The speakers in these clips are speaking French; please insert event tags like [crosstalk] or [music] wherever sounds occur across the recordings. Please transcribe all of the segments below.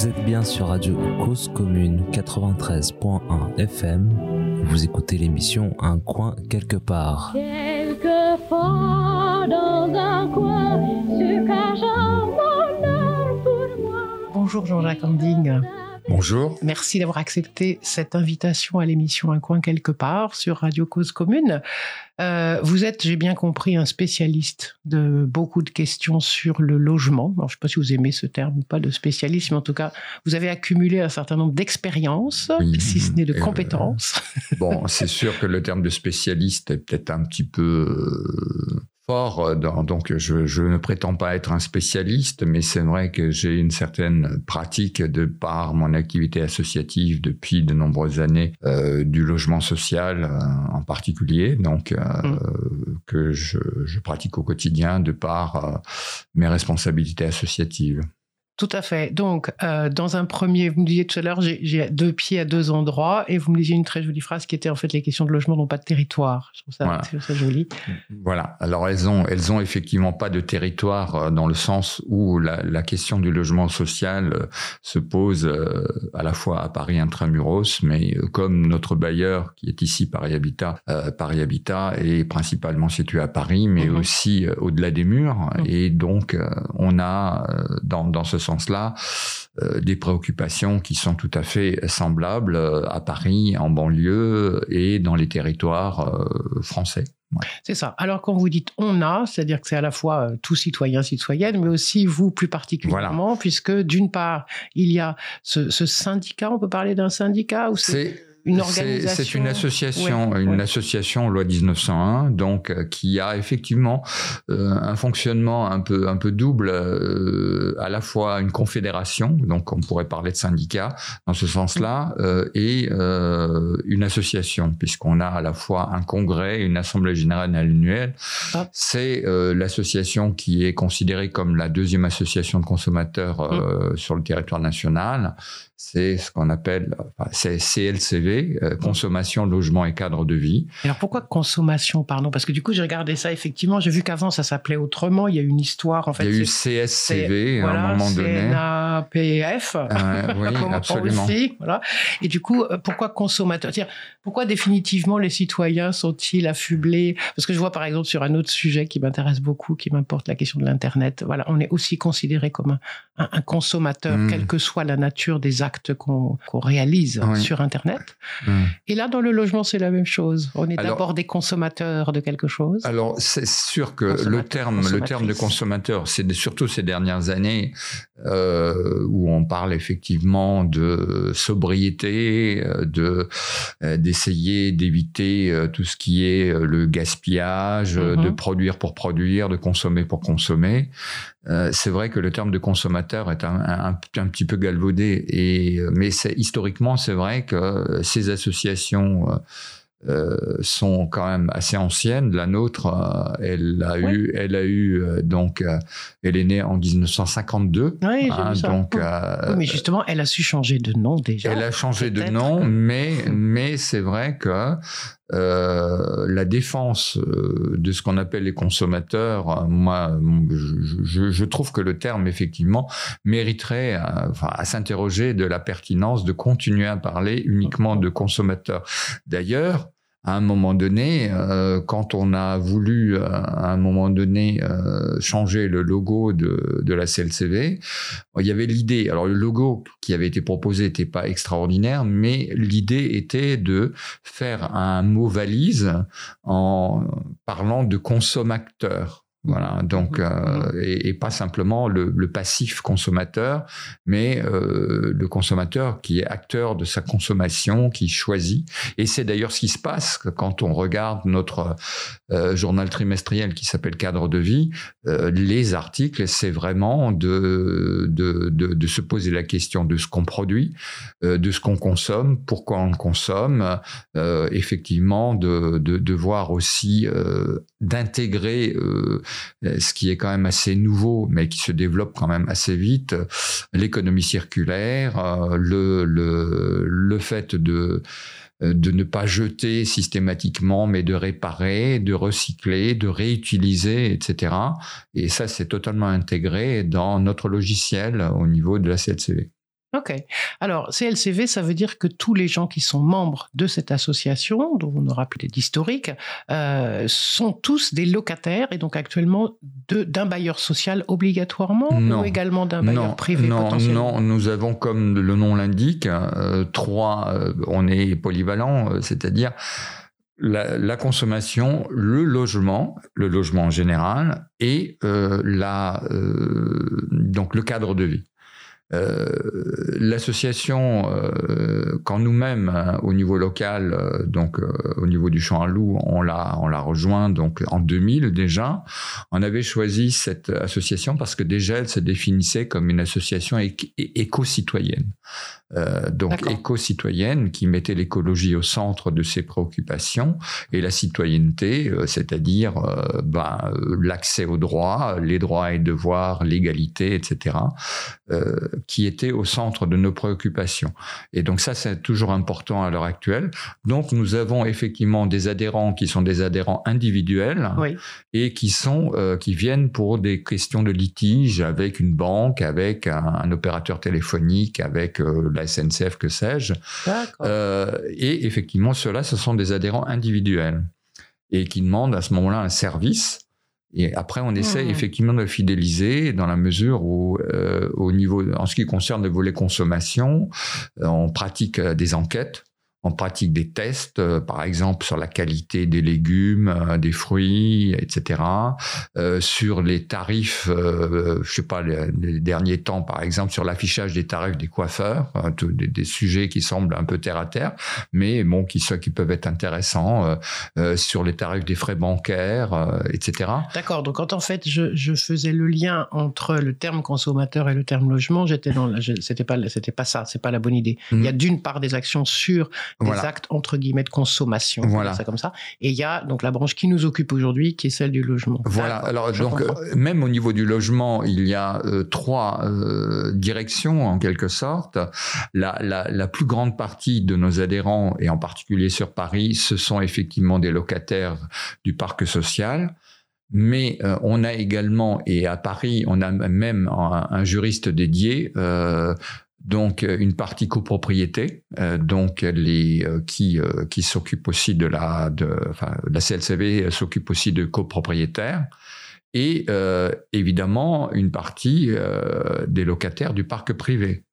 Vous êtes bien sur Radio Cause Commune 93.1 FM. Vous écoutez l'émission Un coin quelque part. Quelquefois dans un coin se cache un bonheur pour moi. Bonjour Jean-Jacques Anding. Bonjour. Merci d'avoir accepté cette invitation à l'émission Un coin quelque part sur Radio Cause Commune. Euh, vous êtes, j'ai bien compris, un spécialiste de beaucoup de questions sur le logement. Alors, je ne sais pas si vous aimez ce terme ou pas de spécialiste, mais en tout cas, vous avez accumulé un certain nombre d'expériences, Oui. si ce n'est de Euh, compétences. Bon, c'est sûr que le terme de spécialiste est peut-être un petit peu euh, fort, euh, dans- donc je, je ne prétends pas être un spécialiste, mais c'est vrai que j'ai une certaine pratique de par mon activité associative depuis de nombreuses années euh, du logement social euh, en particulier, donc euh, Mm. que je, je pratique au quotidien de par mes responsabilités associatives. Tout à fait. Donc, euh, dans un premier, vous me disiez tout à l'heure, j'ai- deux pieds à deux endroits, et vous me disiez une très jolie phrase qui était en fait les questions de logement n'ont pas de territoire. Je trouve ça, Voilà. je trouve ça joli. Voilà. Alors elles ont, elles ont effectivement pas de territoire euh, dans le sens où la, la question du logement social euh, se pose à la fois à Paris intramuros, mais comme notre bailleur qui est ici Paris Habitat, euh, Paris Habitat est principalement situé à Paris, mais Mhm. aussi au-delà des murs. Mhm. Et donc on a dans, dans ce sens-là euh, des préoccupations qui sont tout à fait semblables euh, à Paris, en banlieue et dans les territoires euh, français. C'est ça. Alors, quand vous dites on a, c'est-à-dire que c'est à la fois euh, tout citoyen, citoyenne, mais aussi vous plus particulièrement, puisque d'une part, il y a ce, ce syndicat, on peut parler d'un syndicat ou c'est C'est une c'est- organisation C'est une association, Ouais, une ouais. association loi 1901, donc euh, qui a effectivement euh, un fonctionnement un peu un peu double, euh, à la fois une confédération, donc on pourrait parler de syndicat dans ce sens-là, euh, et euh, une association, puisqu'on a à la fois un congrès, une assemblée générale annuelle. Ah. C'est euh, l'association qui est considérée comme la deuxième association de consommateurs euh, sur le territoire national c'est ce qu'on appelle enfin, c'est CLCV, euh, consommation, logement et cadre de vie. Alors, pourquoi consommation, pardon? Parce que du coup, j'ai regardé ça, effectivement, j'ai vu qu'avant, ça s'appelait autrement, il y a une histoire, en fait. Il y a eu CSCV à voilà, un moment donné. CNAPF. Euh, oui, [laughs] absolument. aussi, voilà. Et du coup, euh, pourquoi consommateur? Pourquoi définitivement les citoyens sont-ils affublés? Parce que je vois par exemple sur un autre sujet qui m'intéresse beaucoup, qui m'importe la question de l'Internet. Voilà, on est aussi considéré comme un, consommateur, Mm. quelle que soit la nature des actes qu'on réalise Oui. sur Internet. Hum. Et là, dans le logement, c'est la même chose. On est d'abord des consommateurs de quelque chose. Alors, c'est sûr que le terme, le terme de consommateur, c'est surtout ces dernières années euh, où on parle effectivement de sobriété, euh, de euh, d'essayer d'éviter euh, tout ce qui est le gaspillage, de produire pour produire, de consommer pour consommer. Euh, c'est vrai que le terme de consommateur est un, un, un petit peu galvaudé, et, euh, mais historiquement, c'est vrai que euh, ces associations euh, sont quand même assez anciennes. La nôtre, elle a Oui. eu, elle a eu donc, elle est née en 1952. Oui, hein, ça. donc, Oui, euh, mais justement, elle a su changer de nom déjà. elle a changé de nom, mais mais c'est vrai que euh, la défense euh, de ce qu'on appelle les consommateurs, euh, moi, je, je- je trouve que le terme effectivement mériterait enfin, à s'interroger de la pertinence de continuer à parler uniquement de consommateurs. D'ailleurs. À un moment donné, euh, quand on a voulu euh, à un moment donné euh, changer le logo de, de la CLCV, il y avait l'idée. Alors le logo qui avait été proposé n'était pas extraordinaire, mais l'idée était de faire un mot valise en parlant de consommateur. Voilà, donc euh, et, et pas simplement le, le passif consommateur, mais euh, le consommateur qui est acteur de sa consommation, qui choisit. Et c'est d'ailleurs ce qui se passe quand on regarde notre euh, journal trimestriel qui s'appelle Cadre de vie. Euh, les articles, c'est vraiment de, de, de, de, se poser la question de ce qu'on produit, euh, de ce qu'on consomme, pourquoi on le consomme, euh, effectivement de, de, de voir aussi euh, d'intégrer euh, ce qui est quand même assez nouveau, mais qui se développe quand même assez vite, l'économie circulaire, euh, le, le, le fait de de ne pas jeter systématiquement, mais de réparer, de recycler, de réutiliser, etc. Et ça, c'est totalement intégré dans notre logiciel au niveau de la CLCV. Ok. Alors, CLCV, ça veut dire que tous les gens qui sont membres de cette association, dont on aura plus d'historique, euh, sont tous des locataires et donc actuellement de- d'un bailleur social obligatoirement Non. ou également d'un bailleur privé non, potentiellement non, nous avons, comme le nom l'indique, euh, trois, euh, on est polyvalent, c'est-à-dire la, la consommation, le logement, le logement en général, et la, donc le cadre de vie. Euh, L'association, euh, quand nous-mêmes, hein, au niveau local, euh, donc au niveau du Champ à Loup, on l'a, on l'a rejoint donc en 2000 déjà. On avait choisi cette association parce que déjà elle se définissait comme une association éco-citoyenne. Euh, donc éco-citoyenne qui mettait l'écologie au centre de ses préoccupations et la citoyenneté, euh, c'est-à-dire euh, ben, l'accès aux droits, les droits et devoirs, l'égalité, etc., qui était au centre de nos préoccupations. Et donc ça, c'est toujours important à l'heure actuelle. Donc nous avons effectivement des adhérents qui sont des adhérents individuels Oui. et qui sont qui viennent pour des questions de litige avec une banque, avec un, un opérateur téléphonique, avec euh, la SNCF, que sais-je. Euh, et effectivement, ceux-là, ce sont des adhérents individuels et qui demandent à ce moment-là un service. Et après, on essaie Mhm. effectivement de le fidéliser dans la mesure où, euh, au niveau, en ce qui concerne le volet consommation, euh, on pratique des enquêtes. On pratique des tests, euh, par exemple sur la qualité des légumes, euh, des fruits, etc. Euh, sur les tarifs, je sais pas, les, les derniers temps, par exemple, sur l'affichage des tarifs des coiffeurs, tout- des, des sujets qui semblent un peu terre à terre, mais bon, qui, qui peuvent être intéressants, sur les tarifs des frais bancaires, etc. D'accord. Donc, quand en fait, je, je faisais le lien entre le terme consommateur et le terme logement, j'étais dans. C'était pas, c'était pas ça. C'est pas la bonne idée. Il y a d'une part des actions sur des actes entre guillemets de consommation, Voilà. ça comme ça, et il y a donc la branche qui nous occupe aujourd'hui, qui est celle du logement. Voilà. Alors donc comprends. euh, même au niveau du logement, il y a euh, trois euh, directions en quelque sorte. La, la, la plus grande partie de nos adhérents et en particulier sur Paris, ce sont effectivement des locataires du parc social. Mais euh, on a également, et à Paris, on a même un, un juriste dédié, euh, donc euh, une partie copropriété, euh, donc les euh, qui qui s'occupe aussi de la de enfin la CLCV s'occupe aussi de copropriétaires et évidemment une partie des locataires du parc privé.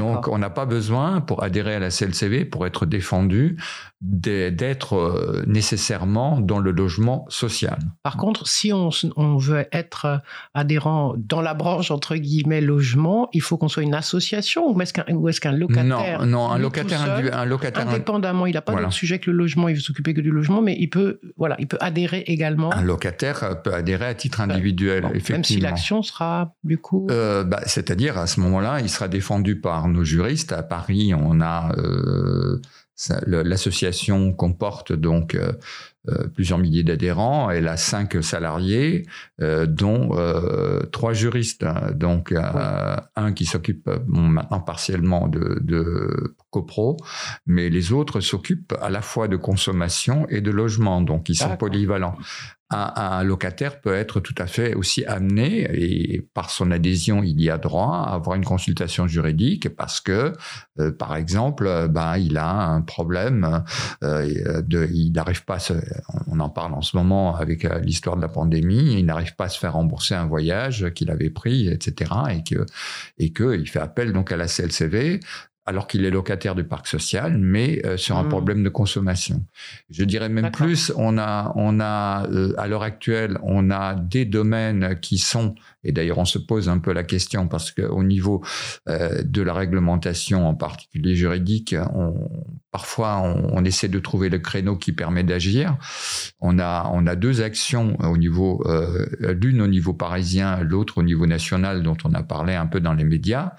Donc on n'a pas besoin pour adhérer à la CLCV pour être défendu d'être euh, nécessairement dans le logement social. Par contre, si on, veut être euh, adhérent dans la branche entre guillemets logement, il faut qu'on soit une association ou est-ce qu'un locataire non, non, un locataire, seul, individu- un locataire, indépendamment, il n'a pas Voilà. d'autre sujet que le logement, il veut s'occuper que du logement, mais il peut voilà, il peut adhérer également. un locataire euh, peut adhérer à titre individuel, Bon, effectivement. même si l'action sera du coup. Euh, bah, C'est-à-dire, à ce moment-là, il sera défendu par nos juristes. À Paris, on a euh, l'association comporte donc euh, euh, plusieurs milliers d'adhérents. Elle a cinq salariés, euh, dont trois juristes. Donc, euh, un qui s'occupe bon, maintenant partiellement de, de copro, mais les autres s'occupent à la fois de consommation et de logement. Donc, ils sont polyvalents un, un locataire peut être tout à fait aussi amené, et par son adhésion, il y a droit à avoir une consultation juridique parce que, euh, par exemple, euh, ben, il a un problème, euh, de, il n'arrive pas, à se, on en parle en ce moment avec euh, l'histoire de la pandémie, il n'arrive pas à se faire rembourser un voyage qu'il avait pris, etc., et que, et que il fait appel donc à la CLCV alors qu'il est locataire du parc social, mais euh, sur un Mmh. problème de consommation. Je dirais même plus, on a, on a euh, à l'heure actuelle, on a des domaines qui sont, et d'ailleurs on se pose un peu la question parce qu'au niveau euh, de la réglementation, en particulier juridique, on, parfois on, on essaie de trouver le créneau qui permet d'agir. On a, on a deux actions au niveau, euh, l'une au niveau parisien, l'autre au niveau national, dont on a parlé un peu dans les médias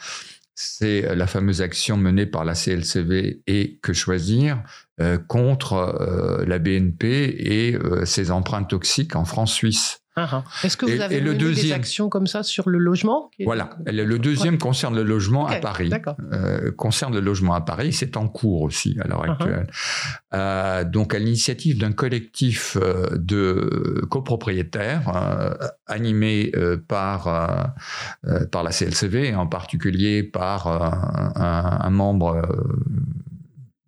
c'est la fameuse action menée par la CLCV et Que choisir euh, contre euh, la BNP et euh, ses empreintes toxiques en France-Suisse. Ah, ah. Est-ce que vous Et- avez et le mené des deuxième- actions comme ça sur le logement Voilà. Le le deuxième concerne le logement à Paris. D'accord. Euh, concerne le logement à Paris, c'est en cours aussi à l'heure Uh-huh. actuelle. Euh, donc, à l'initiative d'un collectif euh, de copropriétaires euh, animé par par la CLCV, en particulier par un, un membre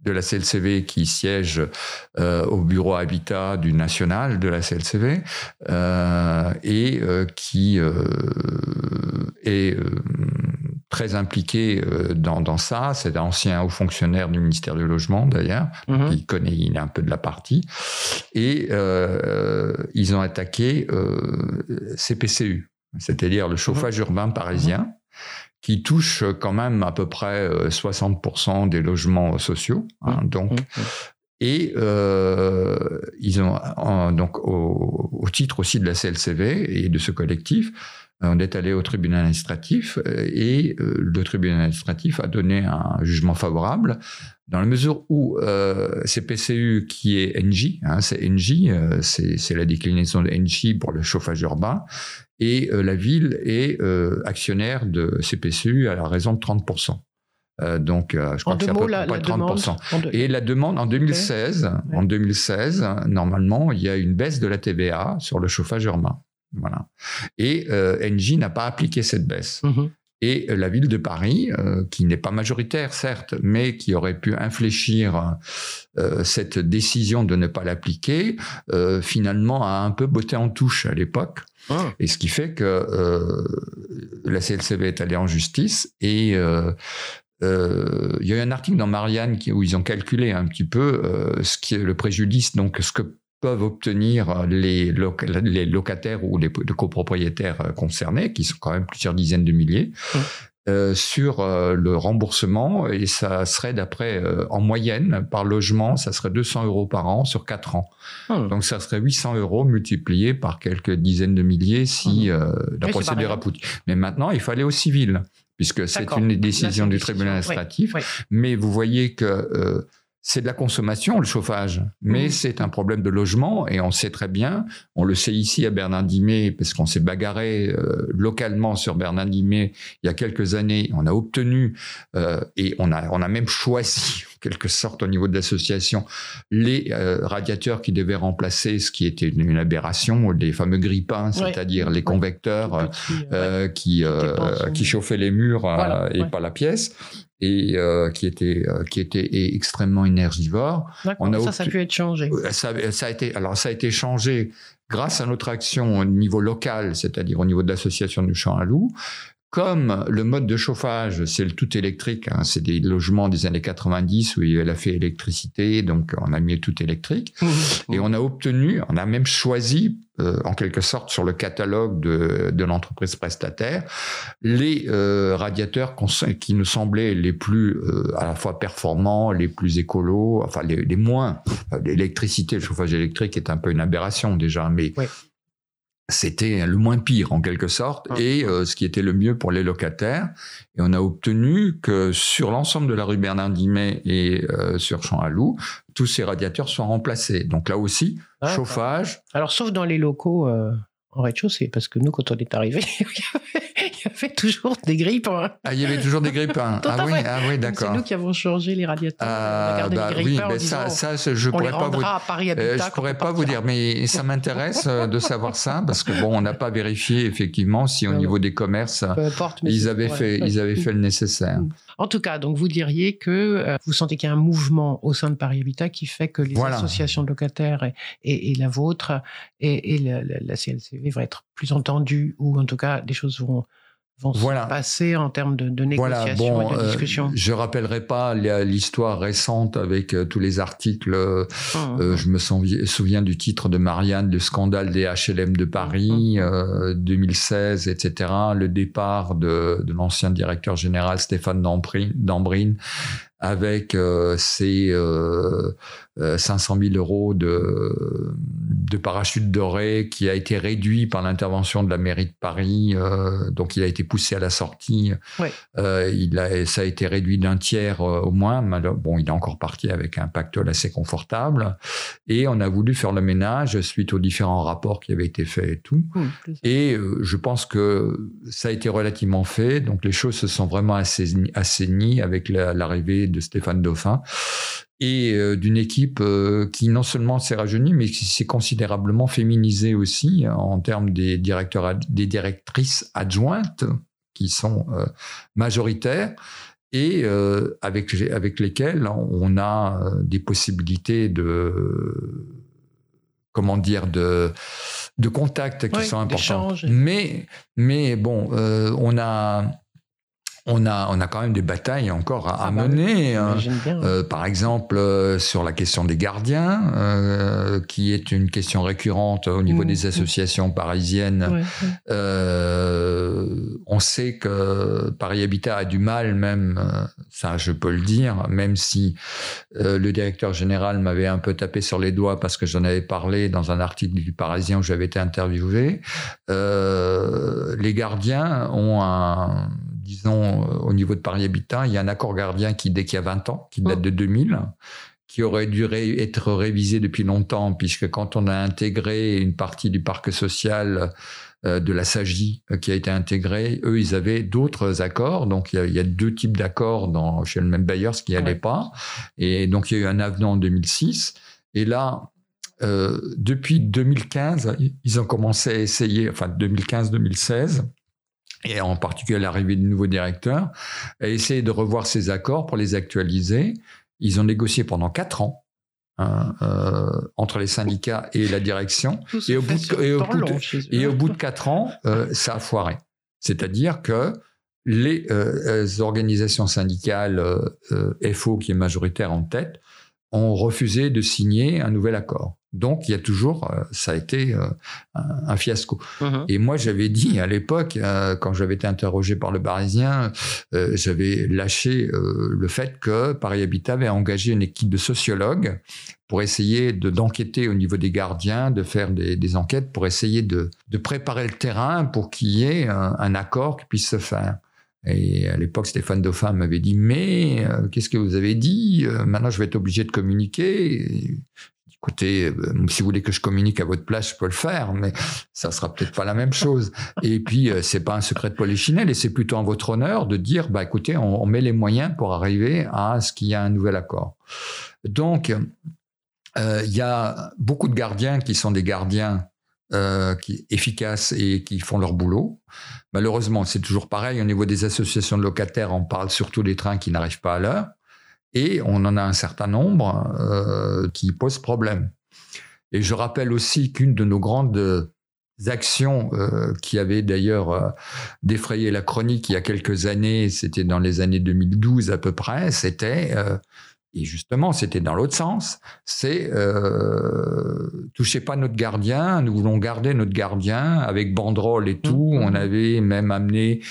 de la CLCV qui siège euh, au bureau Habitat du National de la CLCV euh, et euh, qui est très impliqué dans, dans ça. C'est un ancien haut fonctionnaire du ministère du Logement d'ailleurs, Mhm. il connaît, il est un peu de la partie. Et ils ont attaqué CPCU, c'est-à-dire le chauffage urbain parisien, qui touche quand même à peu près euh, 60% des logements sociaux. hein, donc, Mhm. et euh, ils ont en- donc au, au titre aussi de la CLCV et de ce collectif, euh, on est allé au tribunal administratif euh, et euh, le tribunal administratif a donné un jugement favorable dans la mesure où euh, CPCU qui est NJ, hein, c'est NJ, euh, c'est la déclinaison de NJ pour le chauffage urbain et euh, la ville est euh, actionnaire de CPCU à la raison de 30%. Euh, donc, euh, je crois En que c'est à peu la, près la demande. 30%. en deux- Et la demande en 2016, Ouais. en 2016, normalement, il y a une baisse de la TVA sur le chauffage urbain. Voilà. Et Engie n'a pas appliqué cette baisse. Mhm. Et la ville de Paris, euh, qui n'est pas majoritaire certes, mais qui aurait pu infléchir euh, cette décision de ne pas l'appliquer, euh, finalement a un peu botté en touche à l'époque. Ah. Et ce qui fait que euh, la CLCV est allée en justice et euh, euh, il y a eu un article dans Marianne qui- où ils ont calculé un petit peu ce qui est le préjudice, donc ce que peuvent obtenir les, loca- les locataires ou les les copropriétaires concernés, qui sont quand même plusieurs dizaines de milliers, Mmh. Euh, sur euh, le remboursement. Et ça serait d'après, euh, en moyenne, par logement, ça serait 200 euros par an sur 4 ans. Hmm. Donc ça serait 800 euros multiplié par quelques dizaines de milliers si euh, la Oui, procédure pas aboutit. Mais maintenant, il faut aller au civil, puisque c'est une décision du tribunal administratif. oui. Mais vous voyez que euh, c'est de la consommation, le chauffage, mais Mhm. c'est un problème de logement, et on sait très bien, on le sait ici à Bernardimé, parce qu'on s'est bagarré euh, localement sur Bernardimé il y a quelques années, on a obtenu, euh, et on a, on a même choisi, quelque sorte, au niveau de l'association, les euh, radiateurs qui devaient remplacer ce qui était une, aberration, les fameux grippins, Ouais. c'est-à-dire les convecteurs euh, euh, ouais. qui, qui chauffaient les murs Voilà, et pas la pièce et euh, qui était euh, qui était extrêmement énergivore. On a ça, ça a pu être changé. Ça, ça a été alors ça a été changé grâce à notre action au niveau local, c'est-à-dire au niveau de l'association du Champ à Loup. Comme le mode de chauffage, c'est le tout électrique, hein, c'est des logements des années 90 où il y avait la fait électricité, donc on a mis tout électrique. Et on a obtenu, on a même choisi, euh, en quelque sorte, sur le catalogue de, de l'entreprise prestataire, les euh, radiateurs qui nous semblaient les plus euh, à la fois performants, les plus écolos, enfin les, les moins. L'électricité, le chauffage électrique est un peu une aberration déjà, mais Ouais. C'était le moins pire en quelque sorte, Ouais. et euh, ce qui était le mieux pour les locataires. Et on a obtenu que sur l'ensemble de la rue Bernard-Dimet et euh, sur Champ-à-Loup, tous ces radiateurs soient remplacés. Donc là aussi, D'accord. chauffage, Alors, sauf dans les locaux euh, en rez-de-chaussée, parce que nous, quand on est arrivé, [laughs] il y avait- il y avait toujours des grippes. hein. Ah, il y avait toujours des grippins. [laughs] Tout ah, à oui, ah oui, C'est d'accord. nous qui avons changé les radiateurs. Ah, bah les oui, grippins mais disant, ça, ça, je les pourrais pas vous. rendra à Paris Euh, je pourrais pas vous dire, mais ça m'intéresse euh, de savoir ça parce que bon, on n'a pas vérifié effectivement si au niveau des commerces importe. ils c'est- avaient fait, ils avaient fait le nécessaire. En tout cas, donc vous diriez que euh, vous sentez qu'il y a un mouvement au sein de Paris Habitat qui fait que les Voilà. associations de locataires et, et- et la vôtre et, et la, la- la CLCV vont être plus entendues ou en tout cas des choses vont, vont Voilà. se passer en termes de, de Voilà, bon, et de euh, je rappellerai pas l'histoire récente avec euh, tous les articles. euh, Hum, Euh, je me souvi- souviens du titre de Marianne, le scandale des HLM de Paris, Mhm. euh, 2016, etc. Le départ de, de l'ancien directeur général Stéphane Dambrin, Dambrine avec ses euh, euh, 500 000 euros de, de parachute doré qui a été réduit par l'intervention de la mairie de Paris. euh, donc, il a été poussé à la sortie. Euh, il a, ça a été réduit d'un tiers euh, au moins. Bon, il est encore parti avec un pactole assez confortable. Et on a voulu faire le ménage suite aux différents rapports qui avaient été faits et tout. Et je pense que ça a été relativement fait. Donc les choses se sont vraiment assainies, assainies avec la- de Stéphane Dauphin et euh, d'une équipe euh, qui non seulement s'est rajeunie, mais qui s'est considérablement féminisée aussi hein, en termes des directeurs, ad- des directrices adjointes qui sont euh, majoritaires et avec, avec lesquelles on a des possibilités de comment dire de de contacts qui sont importants. Mais mais bon, euh, on a on a on a quand même des batailles encore à, à Ah bah oui, mener. hein. Euh, par exemple, euh, sur la question des gardiens, euh, qui est une question récurrente au niveau Mmh, des mmh. associations parisiennes. Ouais, ouais. Euh, on sait que Paris Habitat a du mal, même, euh, ça je peux le dire, même si le directeur général m'avait un peu tapé sur les doigts parce que j'en avais parlé dans un article du Parisien où j'avais été interviewé. Euh, les gardiens ont un, disons, euh, au niveau de Paris Habitat, il y a un accord gardien qui, dès qu'il y a 20 ans, qui date de 2000, qui aurait dû ré- être révisé depuis longtemps, puisque quand on a intégré une partie du parc social euh, de la SAGI euh, qui a été intégrée, eux, ils avaient d'autres accords. Donc, il y a, il y a deux types d'accords chez le même bailleur, ce qui n'allait Ouais. pas. Et donc, il y a eu un avenant en 2006. Et là, euh, depuis 2015, ils ont commencé à essayer, enfin 2015-2016, et en particulier l'arrivée du nouveau directeur, à essayer de revoir ces accords pour les actualiser. Ils ont négocié pendant quatre ans hein, euh, entre les syndicats et la direction. Et au bout de- sur et au temps bout de- long chez eux. Et au bout de quatre ans, euh, ça a foiré. C'est-à-dire que les euh, organisations syndicales FO, qui est majoritaire en tête, ont refusé de signer un nouvel accord. Donc, il y a toujours, euh, ça a été euh, un, fiasco. Mhm. Et moi, j'avais dit à l'époque, euh, quand j'avais été interrogé par le Parisien, j'avais lâché le fait que Paris Habitat avait engagé une équipe de sociologues pour essayer de- d'enquêter au niveau des gardiens, de faire des, des enquêtes pour essayer de, de préparer le terrain pour qu'il y ait un, un accord qui puisse se faire. Et à l'époque, Stéphane Dauphin m'avait dit Mais euh, qu'est-ce que vous avez dit? Euh, Maintenant, je vais être obligé de communiquer. Écoutez, euh, si vous voulez que je communique à votre place, je peux le faire, mais ça sera peut-être pas la même chose. Et puis, c'est pas un secret de polichinelle, et c'est plutôt en votre honneur de dire, bah écoutez, on, met les moyens pour arriver à ce qu'il y a un nouvel accord. Donc, il y a beaucoup de gardiens qui sont des gardiens euh, qui, efficaces et qui font leur boulot. Malheureusement, c'est toujours pareil. Au niveau des associations de locataires, on parle surtout des trains qui n'arrivent pas à l'heure. Et on en a un certain nombre euh, qui posent problème. Et je rappelle aussi qu'une de nos grandes actions euh, qui avait d'ailleurs défrayé la chronique il y a quelques années, c'était dans les années 2012 à peu près, c'était, et justement c'était dans l'autre sens, c'est euh, touchez pas notre gardien, nous voulons garder notre gardien avec banderole et tout. Mhm. On avait même amené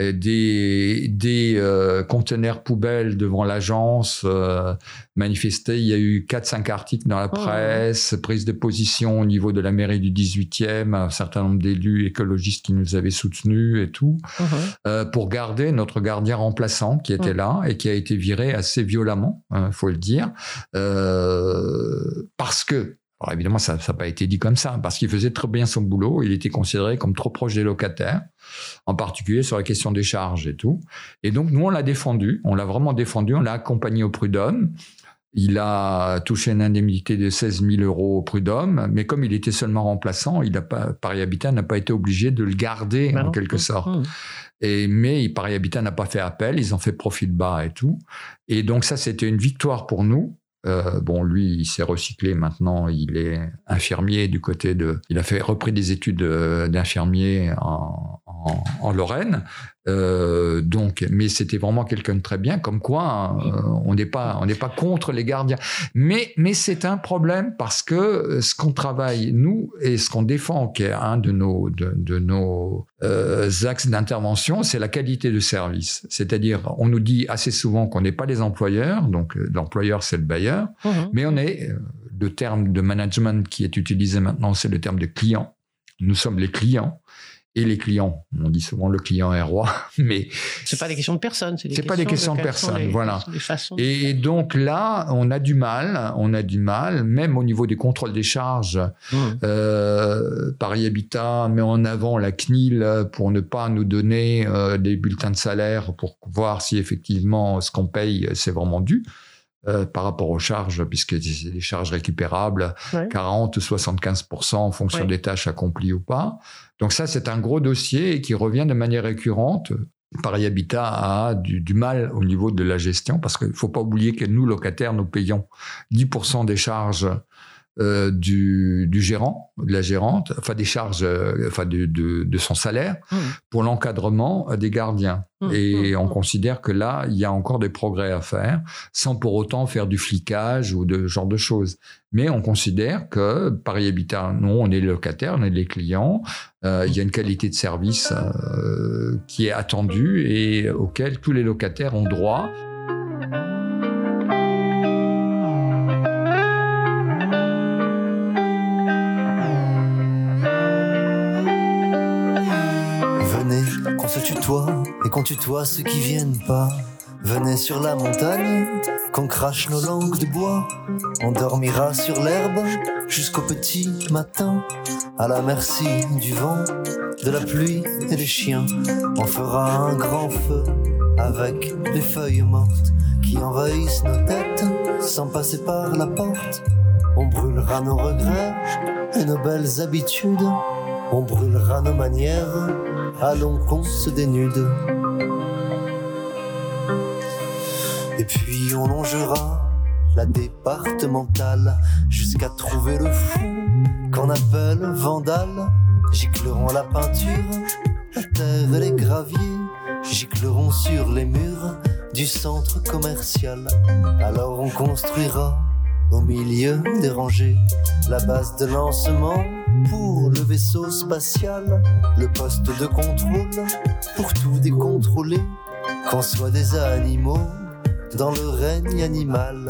euh, des, des euh, conteneurs poubelles devant l'agence, euh, manifesté. Il y a eu 4-5 articles dans la Oh. presse, prise de position au niveau de la mairie du 18e, un certain nombre d'élus écologistes qui nous avaient soutenus et tout, Mhm. euh, pour garder notre gardien remplaçant qui était Mm. là et qui a été viré assez violemment, il faut le dire, euh, parce que alors évidemment, ça n'a pas été dit comme ça, parce qu'il faisait très bien son boulot, il était considéré comme trop proche des locataires, en particulier sur la question des charges et tout. Et donc, nous, on l'a défendu, on l'a vraiment défendu, on l'a accompagné au prud'homme. Il a touché une indemnité de 16 000 euros au prud'homme, mais comme il était seulement remplaçant, il a pas, Paris Habitat n'a pas été obligé de le garder Bah en non. quelque sorte. Mhm. Mais Paris Habitat n'a pas fait appel, ils ont fait profil bas et tout. Et donc ça, c'était une victoire pour nous. Euh, bon, lui, il s'est recyclé maintenant, il est infirmier du côté de... Il a fait repris des études euh, d'infirmier en, en Lorraine. Euh, donc, mais c'était vraiment quelqu'un de très bien, comme quoi euh, on n'est pas, on n'est pas contre les gardiens. Mais, mais c'est un problème parce que euh, ce qu'on travaille nous et ce qu'on défend, qui est un de nos, de, de nos euh, axes d'intervention, c'est la qualité de service. C'est-à-dire, on nous dit assez souvent qu'on n'est pas les employeurs, donc l'employeur c'est le bailleur, Mhm. mais on est le terme de management qui est utilisé maintenant, c'est le terme de client. Nous sommes les clients et les clients. On dit souvent le client est roi, [laughs] mais C'est pas des questions de personnes, c'est pas des questions de sont personnes, les- voilà. les de et donc là, on a du mal, on a du mal, même au niveau des contrôles des charges. Mmh. Euh, Paris Habitat met en avant la CNIL pour ne pas nous donner euh, des bulletins de salaire pour voir si effectivement ce qu'on paye c'est vraiment dû. Euh, par rapport aux charges, puisque c'est des charges récupérables, Ouais. 40 ou 75% en fonction Ouais. des tâches accomplies ou pas. Donc ça, c'est un gros dossier qui revient de manière récurrente. Paris Habitat a du, du mal au niveau de la gestion, parce qu'il ne faut pas oublier que nous, locataires, nous payons 10% des charges euh, du, du gérant, de la gérante, enfin des charges, euh, enfin de, de, de son salaire, Mmh. pour l'encadrement des gardiens. Mmh, Et mmh, on considère que là, il y a encore des progrès à faire, sans pour autant faire du flicage ou de ce genre de choses. Mais on considère que Paris Habitat, non, on est les locataires, on est les clients. Euh, il y a une qualité de service qui est attendue et auquel tous les locataires ont droit. Qu'on ceux qui viennent pas. Venez sur la montagne, qu'on crache nos langues de bois. On dormira sur l'herbe jusqu'au petit matin, à la merci du vent, de la pluie et des chiens. On fera un grand feu avec les feuilles mortes qui envahissent nos têtes sans passer par la porte. On brûlera nos regrets et nos belles habitudes. On brûlera nos manières, allons qu'on se dénude. Et puis on longera la départementale jusqu'à trouver le fou qu'on appelle vandale. Gicleront la peinture, la terre et les graviers, gicleront sur les murs du centre commercial. Alors on construira au milieu des rangées la base de lancement pour le vaisseau spatial, le poste de contrôle pour tout décontrôler, qu'on soit des animaux dans le règne animal.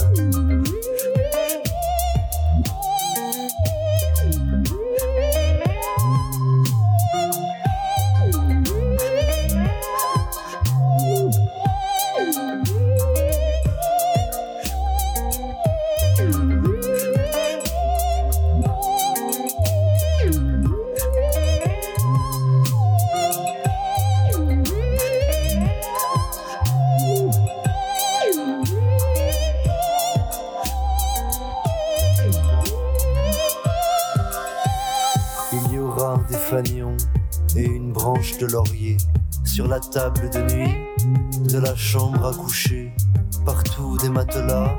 Et une branche de laurier sur la table de nuit de la chambre à coucher. Partout des matelas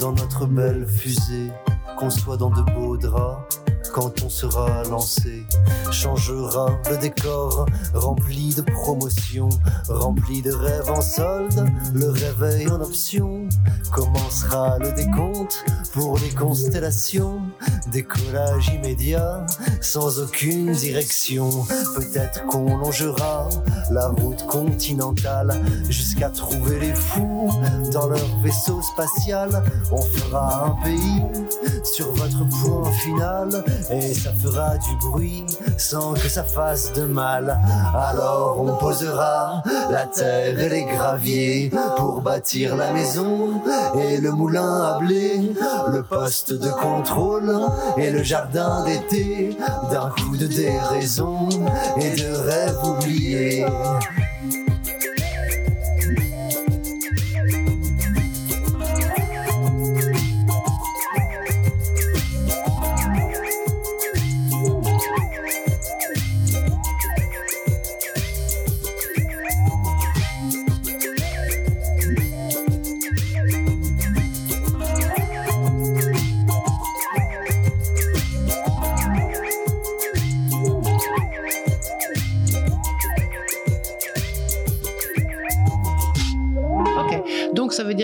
dans notre belle fusée, qu'on soit dans de beaux draps. Quand on sera lancé, changera le décor, rempli de promotions, rempli de rêves en solde, le réveil en option. Commencera le décompte pour les constellations, décollage immédiat, sans aucune direction. Peut-être qu'on longera la route continentale jusqu'à trouver les fous dans leur vaisseau spatial. On fera un pays sur votre point final et ça fera du bruit sans que ça fasse de mal. Alors on posera la terre et les graviers pour bâtir la maison et le moulin à blé, le poste de contrôle et le jardin d'été d'un coup de déraison et de rêves oubliés.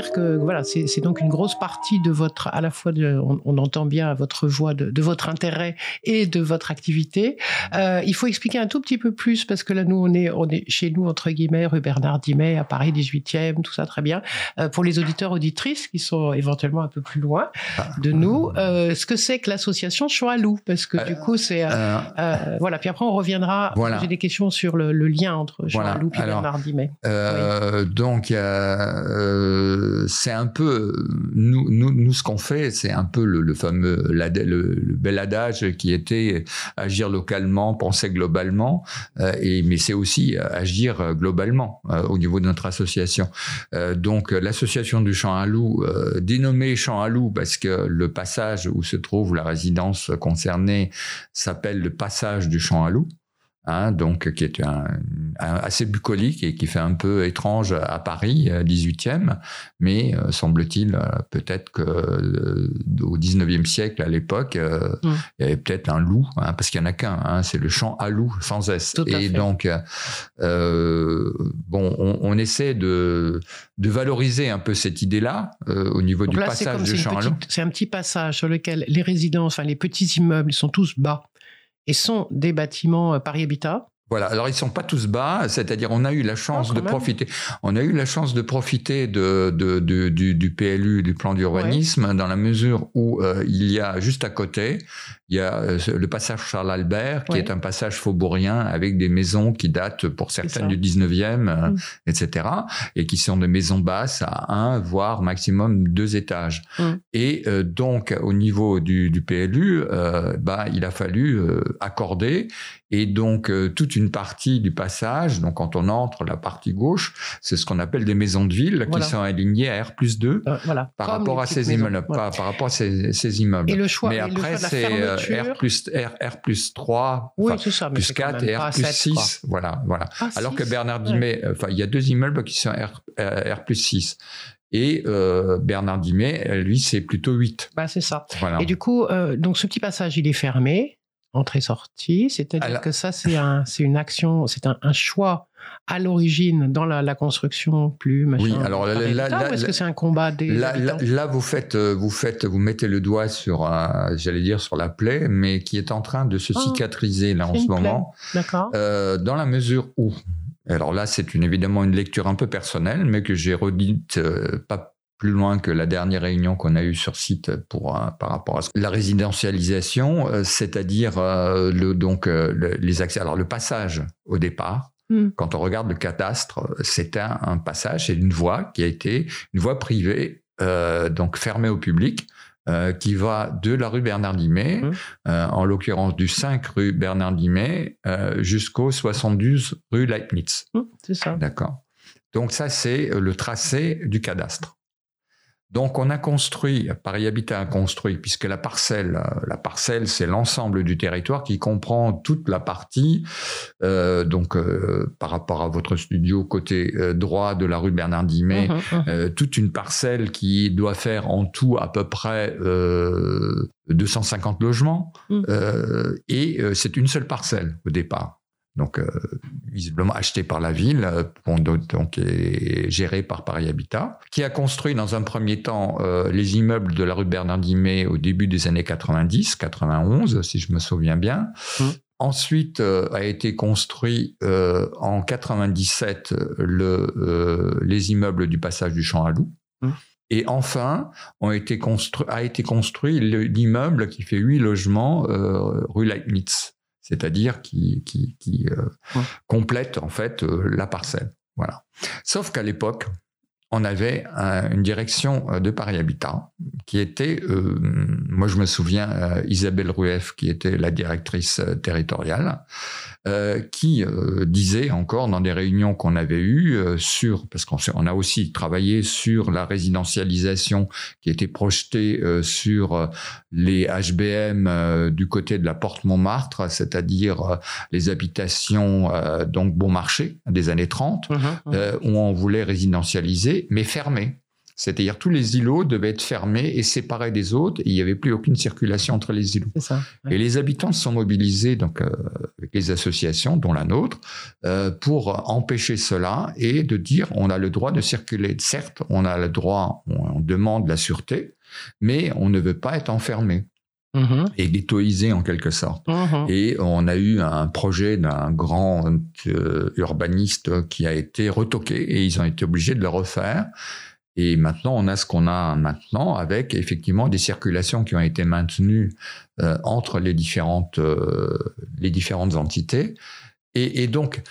Dire que voilà, c'est donc une grosse partie de votre, à la fois, de, on, on entend bien votre voix, de, de votre intérêt et de votre activité. Euh, il faut expliquer un tout petit peu plus parce que là, nous, on est, on est chez nous entre guillemets, rue Bernard Dimet, à Paris 18e, tout ça très bien. Euh, pour les auditeurs auditrices qui sont éventuellement un peu plus loin de nous, euh, ce que c'est que l'association Choalou, parce que du coup, c'est voilà. Puis après, on reviendra. Voilà. J'ai des questions sur le, le lien entre Voilà. Choalou et Alors, Bernard Dimet. Donc, euh, euh, c'est un peu nous, nous, nous ce qu'on fait, c'est un peu le, le fameux le, le bel adage qui était agir localement, penser globalement, euh, et mais c'est aussi agir euh, globalement euh, au niveau de notre association. Euh, donc, euh, l'association du Champ à Loup, euh, dénommée Champ à Loup parce que le passage où se trouve la résidence concernée s'appelle le passage du Champ à Loup. Hein, donc qui est un, un- assez bucolique et qui fait un peu étrange à Paris, euh, 18e, mais euh, semble-t-il euh, peut-être que euh, au 19e siècle à l'époque, euh, Mm. il y avait peut-être un loup, hein, parce qu'il y en a qu'un, hein, c'est le champ à loup sans S. Tout à et donc euh, euh, bon, on, on essaie de, de valoriser un peu cette idée-là euh, au niveau Donc du là, passage du champ à loup. c'est un petit passage sur lequel les résidences, enfin les petits immeubles, ils sont tous bas et sont des bâtiments euh, Paris Habitat. Voilà. Alors ils sont pas tous bas, c'est-à-dire on a eu la chance Ah, de même. profiter. On a eu la chance de profiter de, de, de- du, du PLU, du plan d'urbanisme, dans la mesure où euh, il y a juste à côté, il y a euh, le passage Charles Albert, qui Ouais. est un passage faubourien avec des maisons qui datent pour certaines du 19e, euh, Mm. etc., et qui sont des maisons basses à un voire maximum deux étages. Mm. Et euh, donc au niveau du, du PLU, euh, bah il a fallu euh, accorder et donc, toute une partie du passage, donc quand on entre la partie gauche, c'est ce qu'on appelle des maisons de ville Voilà. qui sont alignées à R plus 2 Euh, voilà. par rapport à ces maisons. immeubles, Voilà. par rapport à ces, ces immeubles. Et le choix, Mais et après, choix de la c'est. R plus, R, R plus 3, Oui, ça. plus c'est quand 4 même et R plus sept, quoi. 6. Voilà, voilà. Ah, Alors que six. Bernard Ouais. Dimet, enfin, il y a deux immeubles qui sont R, euh, R plus 6. Et euh, Bernard Dimet, euh, lui, c'est plutôt 8. Bah, c'est ça. Voilà. Et du coup, euh, donc ce petit passage, il est fermé, entrée-sortie. C'est-à-dire que ça, c'est un, une action, c'est un, un choix à l'origine dans la, la construction plus machin. Oui, alors là- par là- est-ce que c'est un combat des Là, vous faites, euh, vous faites, vous mettez le doigt sur, j'allais dire sur la plaie, mais qui est en train de se Ah, cicatriser là en ce plaie. moment, D'accord. euh, dans la mesure où, alors là, c'est une, évidemment une lecture un peu personnelle, mais que j'ai redite euh, pas plus loin que la dernière réunion qu'on a eue sur site pour par rapport à la résidentialisation, euh, c'est-à-dire euh, le donc euh, le- les accès. Alors le passage au départ, Hmm. quand on regarde le cadastre, c'est un, un passage, c'est une voie qui a été une voie privée, euh, donc fermée au public. euh, qui va de la rue Bernard Dimet, Mhm. euh, en l'occurrence du 5 rue Bernard Dimet, euh, jusqu'au 72 rue Leibniz. Hum, c'est ça. D'accord. Donc ça, c'est le tracé du cadastre. Donc on a construit, Paris Habitat a construit, puisque la parcelle, la parcelle, c'est l'ensemble du territoire qui comprend toute la partie, euh, donc euh, par rapport à votre studio côté euh, droit de la rue Bernard Dimet, Mhm, mhm. euh, toute une parcelle qui doit faire en tout à peu près euh, 250 logements. Et euh, c'est une seule parcelle au départ. Donc, euh, visiblement achetée par la ville, euh, donc, gérée par Paris Habitat, qui a construit dans un premier temps euh, les immeubles de la rue Bernard Dimet au début des années 90, 91, si je me souviens bien. Mm. Ensuite euh, a été construit euh, en 97 le, les immeubles du passage du Champ à Loup. Mm. Et enfin, ont été constru- a été construit le- l'immeuble qui fait huit logements rue Leibniz, c'est-à-dire qui, qui, qui euh, complète en fait euh, la parcelle. Voilà. Sauf qu'à l'époque, on avait un- une direction euh, de Paris Habitat qui était, euh, moi je me souviens, euh, Isabelle Rueff, qui était la directrice territoriale, euh, qui disait encore dans des réunions qu'on avait eues sur, parce qu'on on a aussi travaillé sur la résidentialisation qui était projetée sur les HBM du côté de la porte Montmartre, c'est-à-dire les habitations donc bon marché des années 30 Mhm, mhm. euh, où on voulait résidentialiser, mais fermé. C'est-à-dire tous les îlots devaient être fermés et séparés des autres, et il n'y avait plus aucune circulation entre les îlots. C'est ça. ouais. Et les habitants se sont mobilisés, donc euh, avec avec les associations, dont la nôtre, euh, pour empêcher cela et de dire on a le droit de circuler. Certes, on a le droit, on, on demande la sûreté, mais on ne veut pas être enfermé Mhm. et ghettoisé en quelque sorte. Mhm. Et on a eu un projet d'un grand euh, urbaniste qui a été retoqué et ils ont été obligés de le refaire. Et maintenant, on a ce qu'on a maintenant avec effectivement des circulations qui ont été maintenues euh, entre les différentes, euh, les différentes entités. Et, et donc,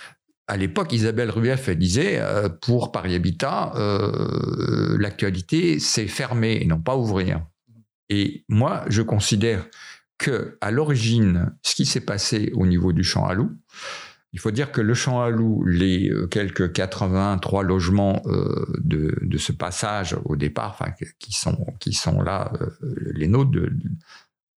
à l'époque, Isabelle Rueff elle disait euh, pour Paris Habitat, euh, l'actualité, c'est fermer et non pas ouvrir. Et moi, je considère que à l'origine, ce qui s'est passé au niveau du champ à loup, il faut dire que le champ à loup, les euh, quelques 83 logements euh, de, de ce passage au départ, enfin, qui sont qui sont là, euh, les nôtres de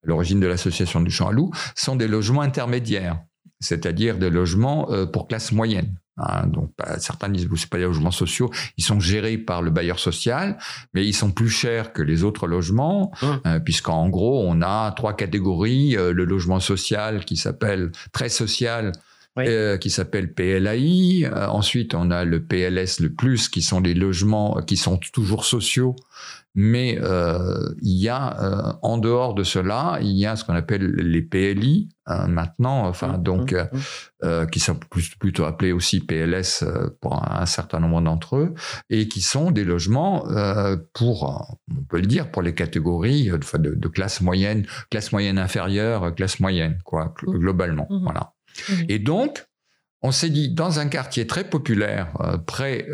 l'origine de l'association du champ à loup, sont des logements intermédiaires, c'est-à-dire des logements pour classe moyenne. Hein. donc pas- certains disent que c'est pas des logements sociaux, ils sont gérés par le bailleur social, mais ils sont plus chers que les autres logements, Hum. euh, puisqu'en gros on a trois catégories euh, le logement social qui s'appelle très social. Oui. euh, qui s'appelle PLAI. Ensuite, on a le PLS, le plus, qui sont les logements qui sont toujours sociaux, mais euh, il y a euh, en dehors de cela, il y a ce qu'on appelle les PLI euh, maintenant, enfin Mhm, donc mhm. euh, qui sont plus- plutôt appelés aussi PLS pour un, un certain nombre d'entre eux, et qui sont des logements pour, on peut le dire, pour les catégories de, de- de classe moyenne, classe moyenne inférieure, classe moyenne, quoi, gl- globalement, voilà. Et donc, on s'est dit, dans un quartier très populaire, près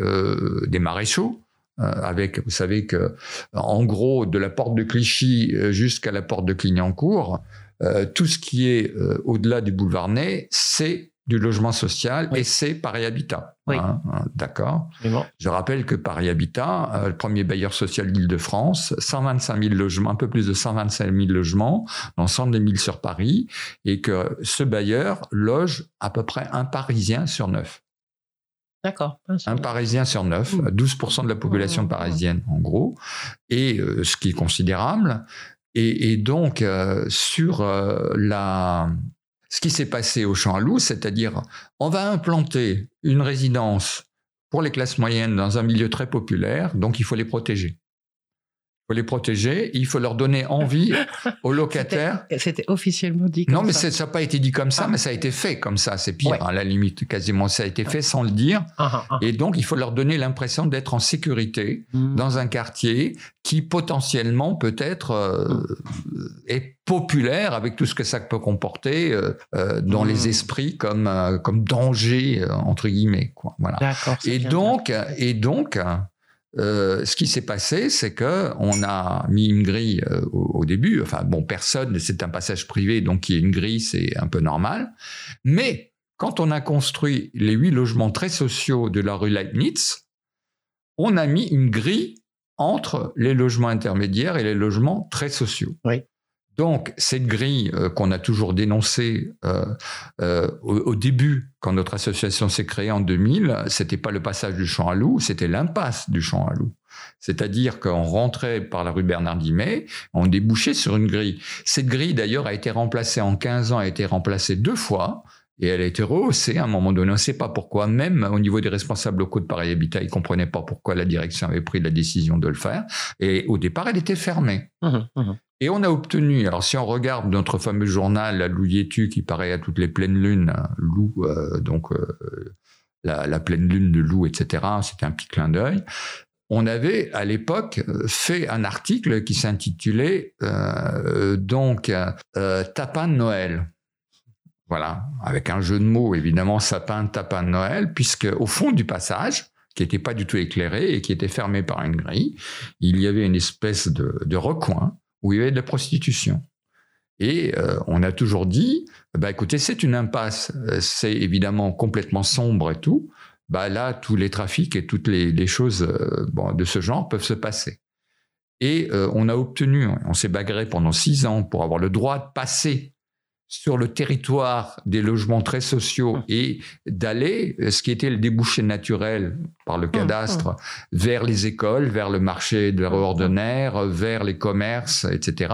des maréchaux, avec, vous savez que, en gros, de la porte de Clichy euh, jusqu'à la porte de Clignancourt, euh, tout ce qui est euh, au-delà du boulevard Ney, c'est du logement social Oui. et c'est Paris Habitat. Oui. hein, hein, D'accord? Je rappelle que Paris Habitat, euh, le premier bailleur social d'Île-de-France, 125 000 logements, un peu plus de 125 000 logements dans 100 000 sur Paris, et que ce bailleur loge à peu près un Parisien sur neuf. D'accord. Un Parisien sur neuf, Mmh. 12% de la population Mmh. parisienne en gros, et euh, ce qui est considérable. Et, et donc euh, sur euh, la, ce qui s'est passé au Champ à Loup, c'est-à-dire on va implanter une résidence pour les classes moyennes dans un milieu très populaire, donc il faut les protéger. Il faut les protéger, il faut leur donner envie [laughs] aux locataires. C'était- officiellement dit. Non, comme mais ça. n'a pas été dit comme ça, Ah. mais ça a été fait comme ça. C'est pire, Ouais. hein, à la limite, quasiment. Ça a été fait sans le dire. Ah, ah. Et donc, il faut leur donner l'impression d'être en sécurité Mhm. dans un quartier qui potentiellement peut-être euh, est populaire avec tout ce que ça peut comporter euh, euh, dans les esprits comme euh, comme danger entre guillemets quoi voilà et donc et donc euh, ce qui s'est passé, c'est que on a mis une grille euh, au, au début. Enfin, bon, personne, c'est un passage privé, donc il y a une grille, c'est un peu normal. Mais quand on a construit les huit logements très sociaux de la rue Leibniz, on a mis une grille entre les logements intermédiaires et les logements très sociaux. Oui. Donc, cette grille euh, qu'on a toujours dénoncée euh, euh, au, début, quand notre association s'est créée en 2000, c'était pas le passage du champ à loup, c'était l'impasse du champ à loup. C'est-à-dire qu'on rentrait par la rue Bernard Dimet, on débouchait sur une grille. Cette grille, d'ailleurs, a été remplacée en 15 ans, a été remplacée deux fois. Et elle a été rehaussée à un moment donné, on ne sait pas pourquoi. Même au niveau des responsables locaux de Paris Habitat, ils ne comprenaient pas pourquoi la direction avait pris la décision de le faire. Et au départ, elle était fermée. Mhm, mhm. Et on a obtenu, alors si on regarde notre fameux journal, la Louietu, qui paraît à toutes les pleines lunes, hein, Lou, euh, donc euh, la, la pleine lune de Lou, etc., c'était un petit clin d'œil. On avait à l'époque fait un article qui s'intitulait euh, donc Tapin de Noël. Voilà, avec un jeu de mots évidemment sapin, tapin de Noël, puisque au fond du passage, qui n'était pas du tout éclairé et qui était fermé par une grille, il y avait une espèce de, recoin où il y avait de la prostitution. Et euh, on a toujours dit, bah écoutez, c'est une impasse, Euh, c'est évidemment complètement sombre et tout. Bah là, tous les trafics et toutes les, choses euh, de ce genre peuvent se passer. Et on a obtenu, on s'est bagarré pendant six ans pour avoir le droit de passer sur le territoire des logements très sociaux Hum. et d'aller, euh, ce qui était le débouché naturel par le cadastre, vers les écoles, vers le marché de Hum, ordinaire, vers les commerces, etc.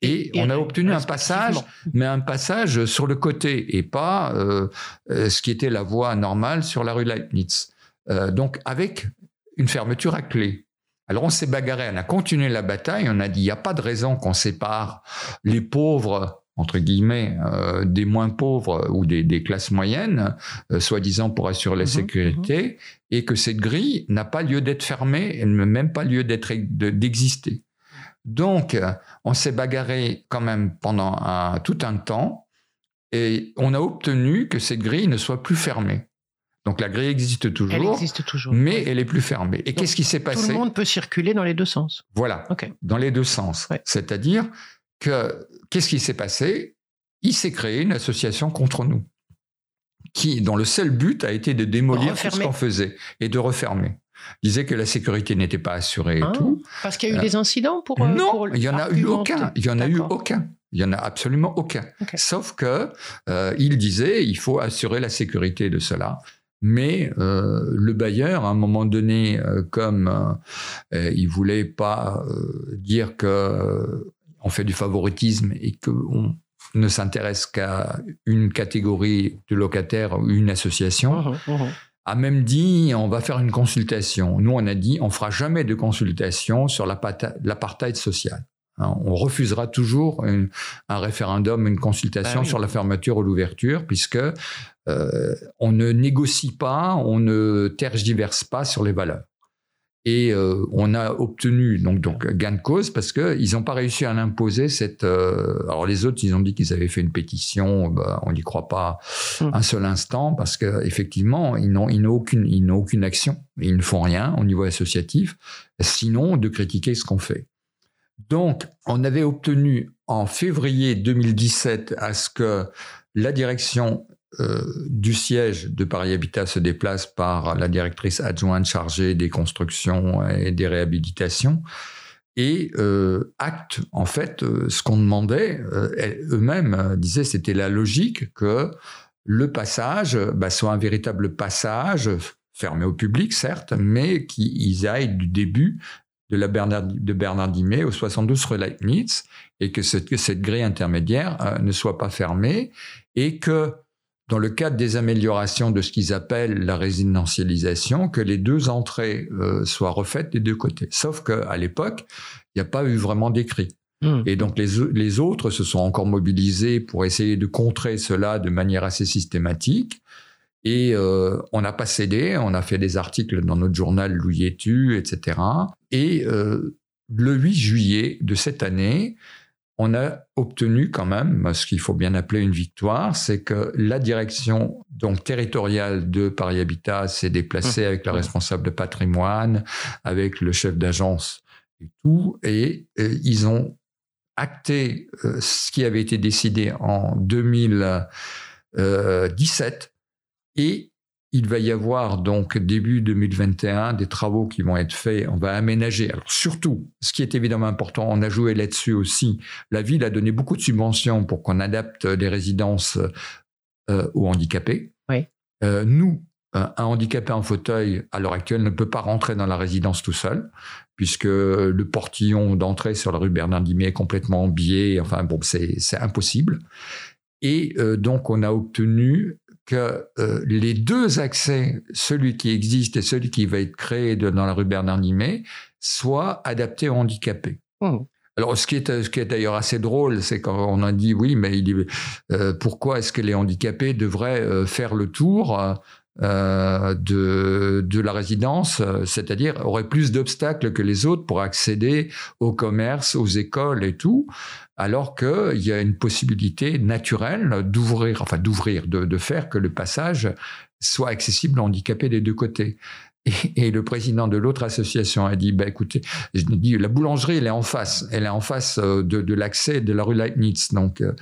Et, Et- on a obtenu un passage, mais un passage sur le côté et pas euh, euh, ce qui était la voie normale sur la rue Leibniz. Euh, donc avec une fermeture à clé. Alors on s'est bagarré, on a continué la bataille, on a dit il n'y a pas de raison qu'on sépare les pauvres entre guillemets, euh, des moins pauvres ou des, des classes moyennes, euh, soi-disant pour assurer la Mhm, sécurité, et que cette grille n'a pas lieu d'être fermée, elle n'a même pas lieu d'être d'exister. Donc, euh, on s'est bagarré quand même pendant un- tout un temps, et on a obtenu que cette grille ne soit plus fermée. Donc la grille existe toujours, Elle existe toujours. mais Oui. elle est plus fermée. Et qu'est-ce qui s'est Tout passé? le monde peut circuler dans les deux sens. Voilà dans les deux sens. Ouais. C'est-à-dire que qu'est-ce qui s'est passé? Il s'est créé une association contre nous, qui dont le seul but a été de démolir tout ce qu'on faisait et de refermer. Il disait que la sécurité n'était pas assurée et Ah, tout. Parce qu'il y a eu Euh, des incidents pour. euh, non, il y en a eu aucun. Il y en a eu aucun. Il y en a absolument aucun. Sauf que euh, il disait il faut assurer la sécurité de cela. Mais euh, le bailleur, à un moment donné, comme il voulait pas dire que on fait du favoritisme et qu'on ne s'intéresse qu'à une catégorie de locataires ou une association, Mhm, mhm. a même dit on va faire une consultation. Nous, on a dit on fera jamais de consultation sur l'apartheid social. Hein, On refusera toujours une- un référendum, une consultation oui. sur la fermeture ou l'ouverture, puisque euh, on ne négocie pas, on ne tergiverse pas sur les valeurs. Et euh, on a obtenu donc, donc gain de cause parce que ils n'ont pas réussi à l'imposer cette. euh, alors les autres, ils ont dit qu'ils avaient fait une pétition. Bah, on n'y croit pas Mm. un seul instant parce que effectivement, ils n'ont ils n'ont aucune ils n'ont aucune action. Ils ne font rien au niveau associatif, sinon de critiquer ce qu'on fait. Donc, on avait obtenu en février 2017 à ce que la direction euh, du siège de Paris Habitat se déplace par la directrice adjointe chargée des constructions et des réhabilitations et euh, acte en fait euh, ce qu'on demandait. Eux-mêmes disaient c'était la logique que le passage bah, soit un véritable passage fermé au public certes, mais qu'ils aillent du début de la Bernard, de Bernard au 72 rue Leibniz et que cette, que cette grille intermédiaire ne soit pas fermée et que dans le cadre des améliorations de ce qu'ils appellent la résidentialisation, que les deux entrées euh, soient refaites des deux côtés. Sauf qu'à l'époque, il n'y a pas eu vraiment d'écrit. Mhm. Et donc les, les autres se sont encore mobilisés pour essayer de contrer cela de manière assez systématique. Et euh, on n'a pas cédé, on a fait des articles dans notre journal Louis et tu, etc. Et euh, le 8 juillet de cette année, on a obtenu quand même ce qu'il faut bien appeler une victoire, c'est que la direction donc territoriale de Paris Habitat s'est déplacée avec le responsable de patrimoine, avec le chef d'agence et tout, et euh, ils ont acté euh, ce qui avait été décidé en 2017 et il va y avoir donc début 2021 des travaux qui vont être faits. On va aménager. Alors surtout, ce qui est évidemment important, on a joué là-dessus aussi. La ville a donné beaucoup de subventions pour qu'on adapte les résidences euh, aux handicapés. Oui. Euh, nous, un un handicapé en fauteuil à l'heure actuelle ne peut pas rentrer dans la résidence tout seul, puisque le portillon d'entrée sur la rue Bernard Dimet est complètement biais. Enfin bon, c'est c'est impossible. Et euh, donc on a obtenu que euh, les deux accès, celui qui existe et celui qui va être créé de- dans la rue Bernard Dimet, soient adaptés aux handicapés. Mhm. Alors, ce qui est, ce qui est d'ailleurs assez drôle, c'est quand on a dit oui, mais il est- euh, pourquoi est-ce que les handicapés devraient euh, faire le tour euh, de, de la résidence, c'est-à-dire auraient plus d'obstacles que les autres pour accéder au commerce, aux écoles et tout, alors qu'il y a une possibilité naturelle d'ouvrir, enfin d'ouvrir, de, de faire que le passage soit accessible aux handicapés des deux côtés. Et, le président de l'autre association a dit, bah, écoutez, je dis, la boulangerie, elle est en face, elle est en face euh, de, de l'accès de la rue Leibniz. Donc, euh,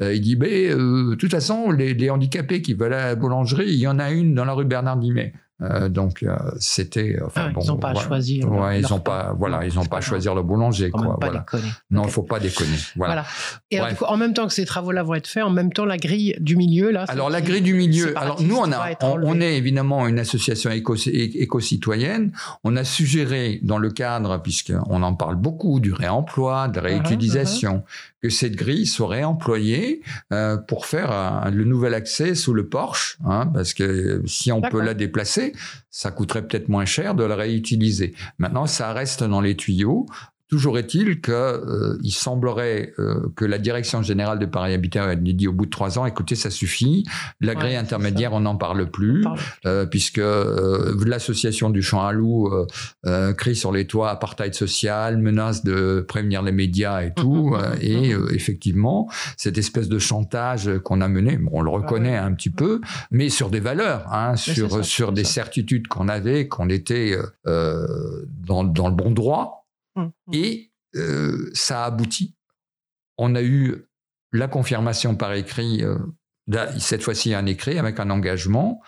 euh, il dit, ben, euh, de toute façon, les, les handicapés qui veulent à la boulangerie, il y en a une dans la rue Bernard Dimet. Euh, donc euh, c'était. Enfin, Ah, bon, ils n'ont pas à voilà. choisir. Ouais, ils n'ont pas, voilà, ils n'ont pas à choisir le boulanger, Quand même quoi. pas Voilà. déconner. Non, il faut pas déconner. Voilà. Voilà. Et alors, en même temps que ces travaux-là vont être faits, en même temps, la grille du milieu, là. Alors la grille du milieu. Alors nous on a, on, on est évidemment une association éco- éco-citoyenne. On a suggéré dans le cadre, puisqu'on en parle beaucoup, du réemploi, de la Uh-huh, réutilisation, que cette grille soit réemployée euh, pour faire un- le nouvel accès sous le porche, hein, parce que si on peut la déplacer, ça coûterait peut-être moins cher de la réutiliser. Maintenant, ça reste dans les tuyaux. Toujours est-il que euh, il semblerait euh, que la direction générale de Paris Habitat a dit au bout de trois ans, écoutez, ça suffit. La grille intermédiaire, on n'en parle plus, euh, puisque euh, l'association du Champ à Loup euh, euh, crie sur les toits apartheid social, menace de prévenir les médias et tout. Mhm, et euh, effectivement, cette espèce de chantage qu'on a mené, bon, on le reconnaît un petit peu, mais sur des valeurs, hein, sur, ça, sur des ça. certitudes qu'on avait, qu'on était dans, dans le bon droit. Hum, Et euh, ça a abouti. On a eu la confirmation par écrit, cette fois-ci un écrit avec un engagement.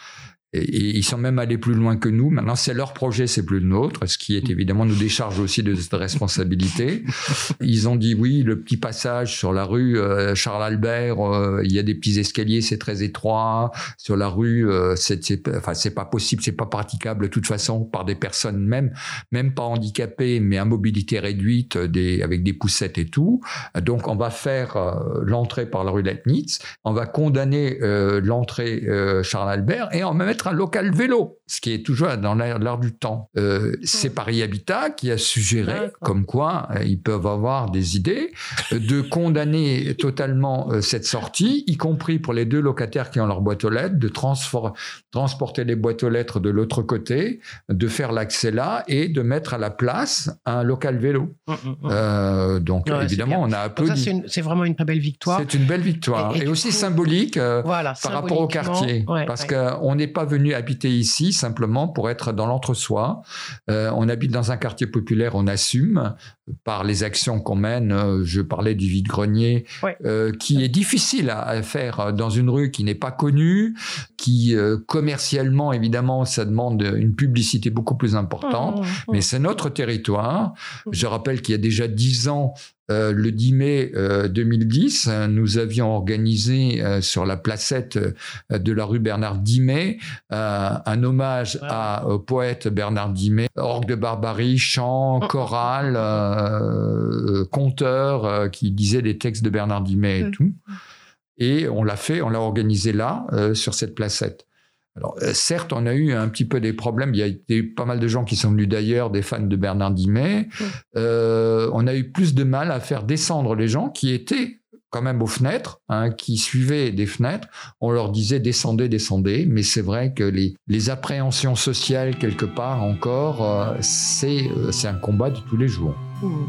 Et, ils sont même allés plus loin que nous. Maintenant, c'est leur projet, c'est plus le nôtre, ce qui est évidemment nous décharge aussi de cette responsabilité. Ils ont dit oui, le petit passage sur la rue euh, Charles Albert, euh, il y a des petits escaliers, c'est très étroit. Sur la rue, euh, c'est c'est enfin c'est pas possible, c'est pas praticable de toute façon par des personnes même même pas handicapées, mais à mobilité réduite, des avec des poussettes et tout. Donc on va faire euh, l'entrée par la rue Leibniz, on va condamner l'entrée Charles Albert et on va mettre un local vélo, ce qui est toujours dans l'air l'air du temps. Euh, c'est Paris Habitat qui a suggéré, comme quoi euh, ils peuvent avoir des idées, euh, de condamner totalement euh, cette sortie, y compris pour les deux locataires qui ont leur boîte aux lettres, de transporter les boîtes aux lettres de l'autre côté, de faire l'accès là et de mettre à la place un local vélo. Hum, hum. Euh, donc Ouais, évidemment, on a applaudi. c'est vraiment une très belle victoire. C'est une belle victoire Et- et et, du aussi coup- symbolique. euh, Voilà, par rapport au quartier. ouais, parce ouais. qu'on n'est pas venu habiter ici simplement pour être dans l'entre-soi. Euh, on habite dans un quartier populaire, on assume par les actions qu'on mène. Euh, Je parlais du vide-grenier, Ouais. euh, qui est difficile à, à faire dans une rue qui n'est pas connue, qui euh, commercialement, évidemment, ça demande une publicité beaucoup plus importante. Hum, hum, hum. Mais c'est notre territoire. Je rappelle qu'il y a déjà dix ans, euh, le 10 mai euh, 2010, euh, nous avions organisé euh, sur la placette euh, de la rue Bernard Dimet euh, un hommage Ouais. à, au poète Bernard Dimet, orgue de barbarie, chant, Mm. chorale, euh, conteur euh, qui disait des textes de Bernard Dimet et Mm. tout. Et on l'a fait, on l'a organisé là, euh, sur cette placette. Alors, euh, certes, on a eu un petit peu des problèmes. Il y a eu pas mal de gens qui sont venus d'ailleurs, des fans de Bernard Dimet. Euh, on a eu plus de mal à faire descendre les gens qui étaient quand même aux fenêtres, hein, qui suivaient des fenêtres. On leur disait descendez, descendez. Mais c'est vrai que les, les appréhensions sociales, quelque part encore, euh, c'est euh, un combat de tous les jours. Hum,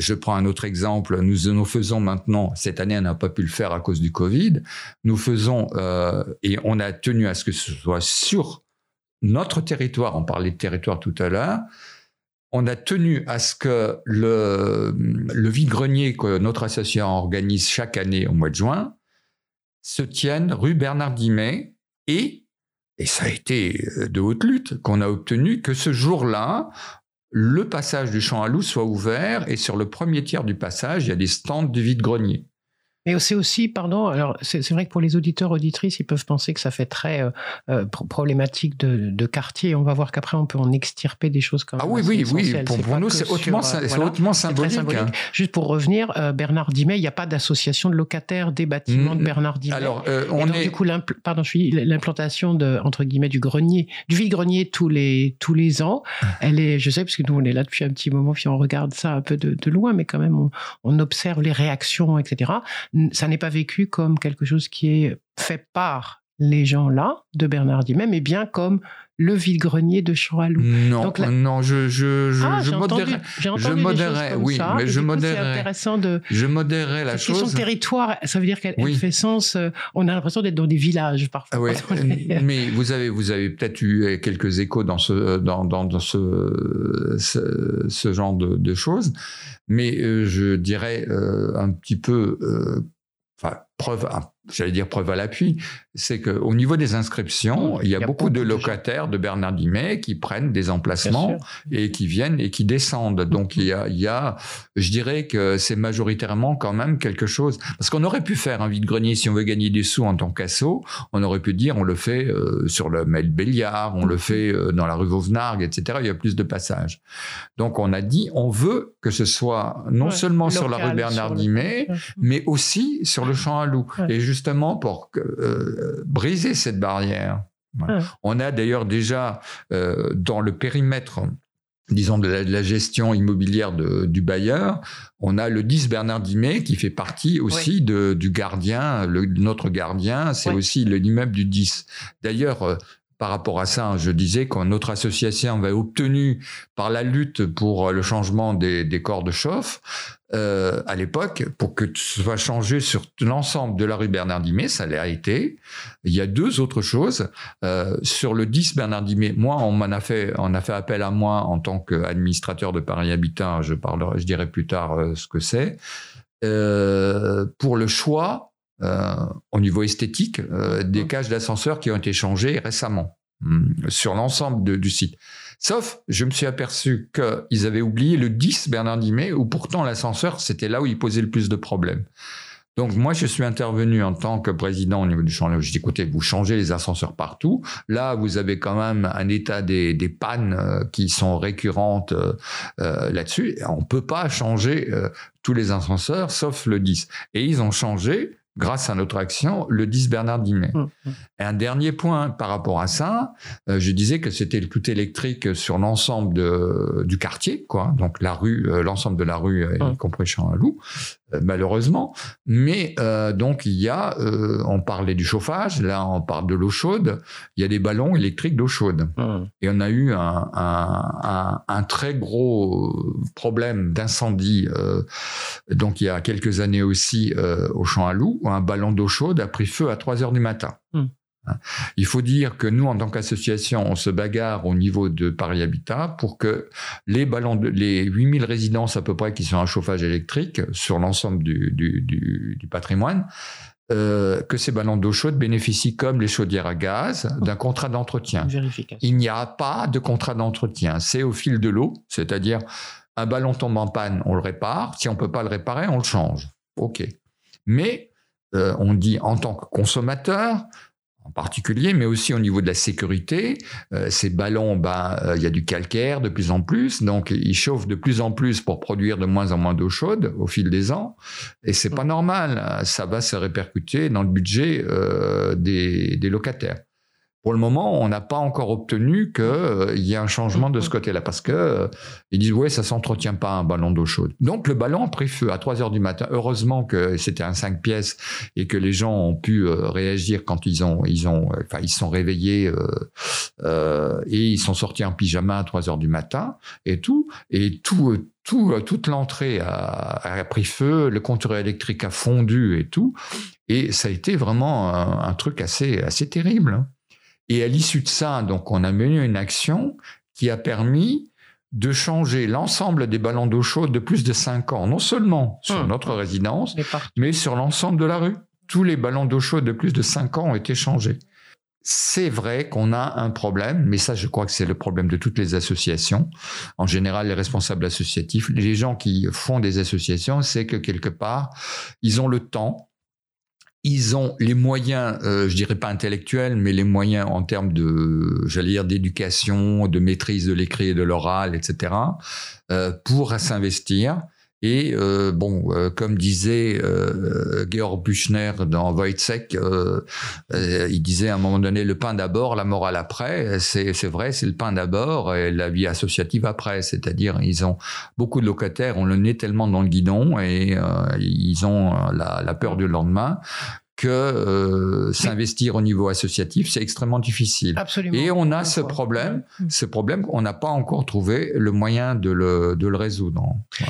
je prends un autre exemple. Nous, nous faisons maintenant, cette année, on n'a pas pu le faire à cause du Covid. Nous faisons, euh, et on a tenu à ce que ce soit sur notre territoire, on parlait de territoire tout à l'heure, on a tenu à ce que le, le vide-grenier que notre association organise chaque année au mois de juin se tienne rue Bernard Dimet et, et ça a été de haute lutte qu'on a obtenu que ce jour-là, le passage du champ à loup soit ouvert et sur le premier tiers du passage, il y a des stands de vide-grenier. Mais c'est aussi, pardon, alors c'est vrai que pour les auditeurs, auditrices, ils peuvent penser que ça fait très euh, euh, pro- problématique de, de quartier. On va voir qu'après, on peut en extirper des choses comme Ah oui, oui, oui. Pour, pour nous, c'est hautement, hautement symbolique. hein. Juste pour revenir, euh, Bernard Dimet, il n'y a pas d'association de locataires des bâtiments de Bernard Dimet. Alors, euh, on donc, est. du coup, pardon, je suis l'implantation de entre guillemets du grenier, du vide-grenier tous les tous les ans. Elle est, je sais, parce que nous on est là depuis un petit moment, puis on regarde ça un peu de, de loin, mais quand même on, on observe les réactions, etc. Ça n'est pas vécu comme quelque chose qui est fait par les gens là de Bernard Dimet, mais bien comme le vide-grenier de Champ-à-Loup. Non, Donc, non, je, je, je, ah, je modérerais, modérerais, oui, ça, mais je modérerais. intéressant de, je modérerais la chose. de territoire, ça veut dire qu'elle elle Oui. fait sens. euh, on a l'impression d'être dans des villages parfois. Ah [laughs] on est- mais vous avez vous avez peut-être eu quelques échos dans ce dans dans, dans ce, ce ce genre de, de choses, mais euh, je dirais euh, un petit peu euh, enfin preuve j'allais dire preuve à l'appui, c'est que au niveau des inscriptions, il y a, beaucoup, de locataires de Bernard Dimet qui prennent des emplacements et qui viennent et qui descendent. Donc il y a, il y a je dirais que c'est majoritairement quand même quelque chose. Parce qu'on aurait pu faire un vide-grenier si on veut gagner des sous en tant qu'assaut. On aurait pu dire on le fait euh, sur le Mail Béliard, on le fait euh, dans la rue Vauvenargues, etc. Il y a plus de passages. Donc on a dit on veut que ce soit non Ouais, seulement sur la rue Bernard le- Dimet, mais aussi sur le champ à loup. Ouais. Et justement pour que, euh, briser cette barrière. Voilà. On a d'ailleurs déjà euh, dans le périmètre disons de la, de la gestion immobilière de- du bailleur, on a le 10 Bernard Dimet qui fait partie aussi de, du gardien, le, notre gardien, c'est aussi le- l'immeuble du 10. D'ailleurs, euh, par rapport à ça, je disais que notre association avait obtenu par la lutte pour le changement des, des corps de chauffe, euh, à l'époque, pour que ce soit changé sur l'ensemble de la rue Bernard Dimet, ça l'a été. Il y a deux autres choses. Euh, sur le 10 Bernard Dimet, moi, on m'en a fait, on a fait appel à moi en tant qu'administrateur de Paris Habitat. Je parlerai, je dirai plus tard euh, ce que c'est. Euh, pour le choix, euh, au niveau esthétique, euh, des cages d'ascenseur qui ont été changées récemment hum, sur l'ensemble du site. Sauf, je me suis aperçu qu'ils avaient oublié le 10 Bernard Dimet, où pourtant l'ascenseur, c'était là où il posait le plus de problèmes. Donc moi, je suis intervenu en tant que président au niveau du champ. Je dis, écoutez, vous changez les ascenseurs partout. Là, vous avez quand même un état des, des pannes euh, qui sont récurrentes euh, euh, là-dessus. On peut pas changer euh, tous les ascenseurs, sauf le 10. Et ils ont changé, grâce à notre action, le 10 Bernard Dimet. Hum, hum. Et un dernier point par rapport à ça, euh, je disais que c'était le tout électrique sur l'ensemble du quartier, quoi. Donc la rue, euh, l'ensemble de la rue, euh, y Hum. compris Champ-à-Loup, euh, malheureusement. Mais euh, donc il y a, euh, on parlait du chauffage, là on parle de l'eau chaude. Il y a des ballons électriques d'eau chaude. Hum. Et on a eu un, un- un- un très gros problème d'incendie, euh, donc il y a quelques années aussi euh, au Champ à Loup, où un ballon d'eau chaude a pris feu à 3 heures du matin. Hmm. Hein. Il faut dire que nous, en tant qu'association, on se bagarre au niveau de Paris Habitat pour que les ballons, de, les 8000 résidences à peu près qui sont à chauffage électrique sur l'ensemble du, du- du- du patrimoine, euh, que ces ballons d'eau chaude bénéficient comme les chaudières à gaz d'un contrat d'entretien. Il n'y a pas de contrat d'entretien. C'est au fil de l'eau, c'est-à-dire un ballon tombe en panne, on le répare. Si on peut pas le réparer, on le change. OK. Mais euh, on dit en tant que consommateur, en particulier, mais aussi au niveau de la sécurité, euh, ces ballons, ben, euh, il y a du calcaire de plus en plus, donc ils chauffent de plus en plus pour produire de moins en moins d'eau chaude au fil des ans, et c'est pas normal. Ça va se répercuter dans le budget euh, des, des locataires. Pour le moment, on n'a pas encore obtenu qu'il euh, y ait un changement de ce côté-là, parce que euh, ils disent ouais, ça s'entretient pas un ballon d'eau chaude. Donc le ballon a pris feu à 3 heures du matin. Heureusement que c'était un 5 pièces et que les gens ont pu euh, réagir quand ils ont, ils ont, enfin ils sont réveillés et ils sont sortis en pyjama à 3 heures du matin et tout et tout. Tout, toute l'entrée a, a, pris feu, le compteur électrique a fondu et tout, et ça a été vraiment un, un truc assez, assez terrible. Et à l'issue de ça, donc, on a mené une action qui a permis de changer l'ensemble des ballons d'eau chaude de plus de 5 ans, non seulement sur Hum. notre résidence, mais sur l'ensemble de la rue. Tous les ballons d'eau chaude de plus de 5 ans ont été changés. C'est vrai qu'on a un problème, mais ça, je crois que c'est le problème de toutes les associations. En général, les responsables associatifs, les gens qui font des associations, c'est que quelque part, ils ont le temps, ils ont les moyens, euh, je dirais pas intellectuels, mais les moyens en termes de, j'allais dire, d'éducation, de maîtrise de l'écrit et de l'oral, etc., euh, pour s'investir. Et euh, bon, euh, comme disait euh, Georg Büchner dans Wojciech, euh, euh, il disait à un moment donné le pain d'abord, la morale après. C'est vrai, c'est le pain d'abord et la vie associative après. C'est-à-dire, ils ont beaucoup de locataires ont le nez tellement dans le guidon et euh, ils ont la, la peur du lendemain que euh, s'investir au niveau associatif, c'est extrêmement difficile. Absolument. Et on a ce problème, Mm. ce problème, on n'a pas encore trouvé le moyen de le, de le résoudre.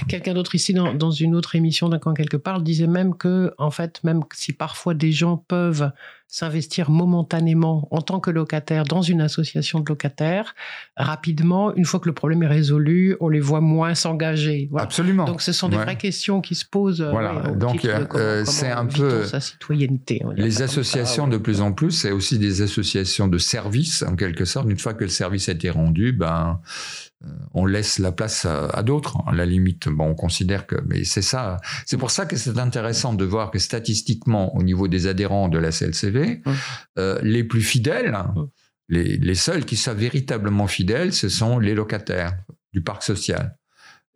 Quelqu'un d'autre ici, dans, dans une autre émission d'un camp quelque part, disait même que, en fait, même si parfois des gens peuvent s'investir momentanément en tant que locataire dans une association de locataires, rapidement, une fois que le problème est résolu, on les voit moins s'engager. Voilà. Absolument. Donc, ce sont des Ouais. vraies questions qui se posent. euh, Voilà. Donc, euh, euh, c'est un peu- sa citoyenneté. Les ça, associations, ouais. de plus en plus, c'est aussi des associations de services, en quelque sorte. Une fois que le service a été rendu, ben, on laisse la place à, à d'autres. À la limite, bon, on considère que, mais c'est ça. C'est pour ça que c'est intéressant de voir que statistiquement, au niveau des adhérents de la CLCV, euh, les plus fidèles, les, les seuls qui sont véritablement fidèles, ce sont les locataires du parc social.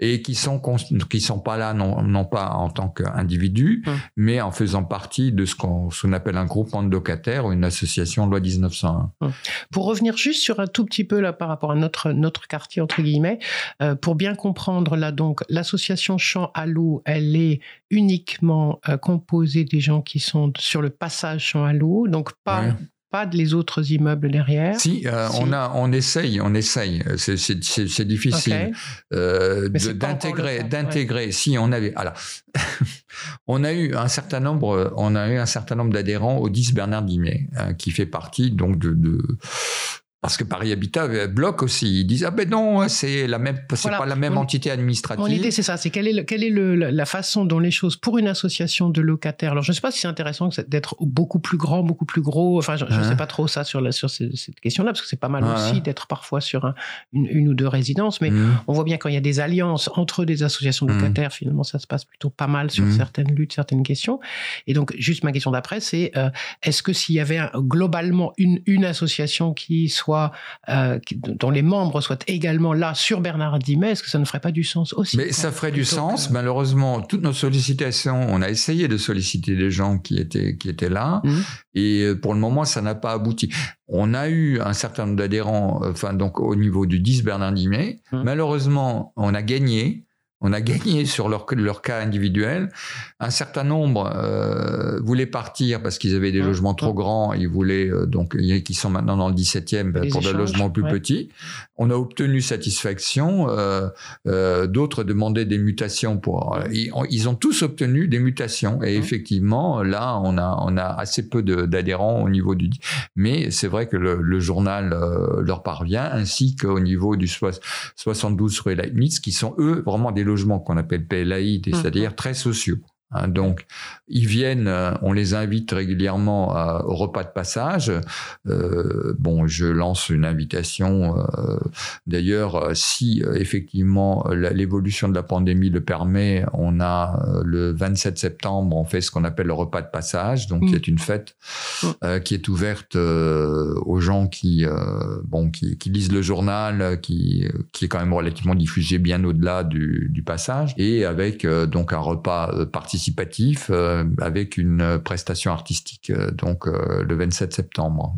Et qui sont qui sont pas là non, non pas en tant qu'individus, Hum. mais en faisant partie de ce qu'on appelle un groupement de locataires ou une association loi 1901. Pour revenir juste sur un tout petit peu là par rapport à notre notre quartier entre guillemets, euh, pour bien comprendre là donc l'association Champ à l'eau, elle est uniquement euh, composée des gens qui sont sur le passage Champ à l'eau, donc pas Ouais. Pas de les autres immeubles derrière? Si, euh, Si. on a, on essaye, on essaye. C'est- difficile euh, d'intégrer, d'intégrer. Si on avait, alors, [laughs] on a eu un certain nombre, on a eu un certain nombre d'adhérents au 10 Bernard Dimet, hein, qui fait partie donc de, de parce que Paris Habitat euh, bloque aussi. Ils disent ah ben non, c'est la même, c'est Voilà. pas la même entité administrative. Mon idée, c'est ça. C'est quelle est, le- quelle est le- la façon dont les choses, pour une association de locataires, alors je ne sais pas si c'est intéressant d'être beaucoup plus grand, beaucoup plus gros, enfin, je ne Hein. sais pas trop ça sur, la, sur ces- cette question-là, parce que c'est pas mal aussi d'être parfois sur un- une, une ou deux résidences, mais Mhm. on voit bien quand il y a des alliances entre des associations de Mhm. locataires, finalement, ça se passe plutôt pas mal sur Mhm. certaines luttes, certaines questions. Et donc, juste ma question d'après, c'est euh, est-ce que s'il y avait un- globalement une, une association qui soit, euh, dont les membres soient également là sur Bernard Dimet, est-ce que ça ne ferait pas du sens aussi Mais ça ferait du sens. que- Malheureusement, toutes nos sollicitations, on a essayé de solliciter des gens qui étaient, qui étaient là. Mhm. Et euh, pour le moment, ça n'a pas abouti. On a eu un certain nombre d'adhérents, euh, enfin, donc au niveau du 10 Bernard Dimet. Mhm. Malheureusement, on a gagné. On a gagné sur leur, leur cas individuel. Un certain nombre euh, voulaient partir parce qu'ils avaient des Mhm. logements trop grands. Ils voulaient euh, donc qui sont maintenant dans le 17e ben, Les pour des échanges, logements plus ouais. petits. On a obtenu satisfaction. euh, euh, D'autres demandaient des mutations pour. euh, ils, ont- ils ont tous obtenu des mutations. Et effectivement, là, on a on a assez peu d'adhérents au niveau du. Mais c'est vrai que le, le journal leur parvient, ainsi qu'au niveau du soix- 72 rue Leibniz, qui sont eux vraiment des logements qu'on appelle PLAI, Mhm. c'est-à-dire très sociaux. Hein, donc, ils viennent, euh, on les invite régulièrement à- au repas de passage. Euh, bon, je lance une invitation. euh, D'ailleurs, si effectivement l'évolution de la pandémie le permet, on a le 27 septembre, on fait ce qu'on appelle le repas de passage. Donc, Mm. c'est une fête Mm. euh, qui est ouverte aux gens qui, bon, qui, qui lisent le journal, qui, qui est quand même relativement diffusé bien au-delà du, du passage, et avec donc un repas euh, participatif euh, avec une prestation artistique euh, donc euh, le 27 septembre.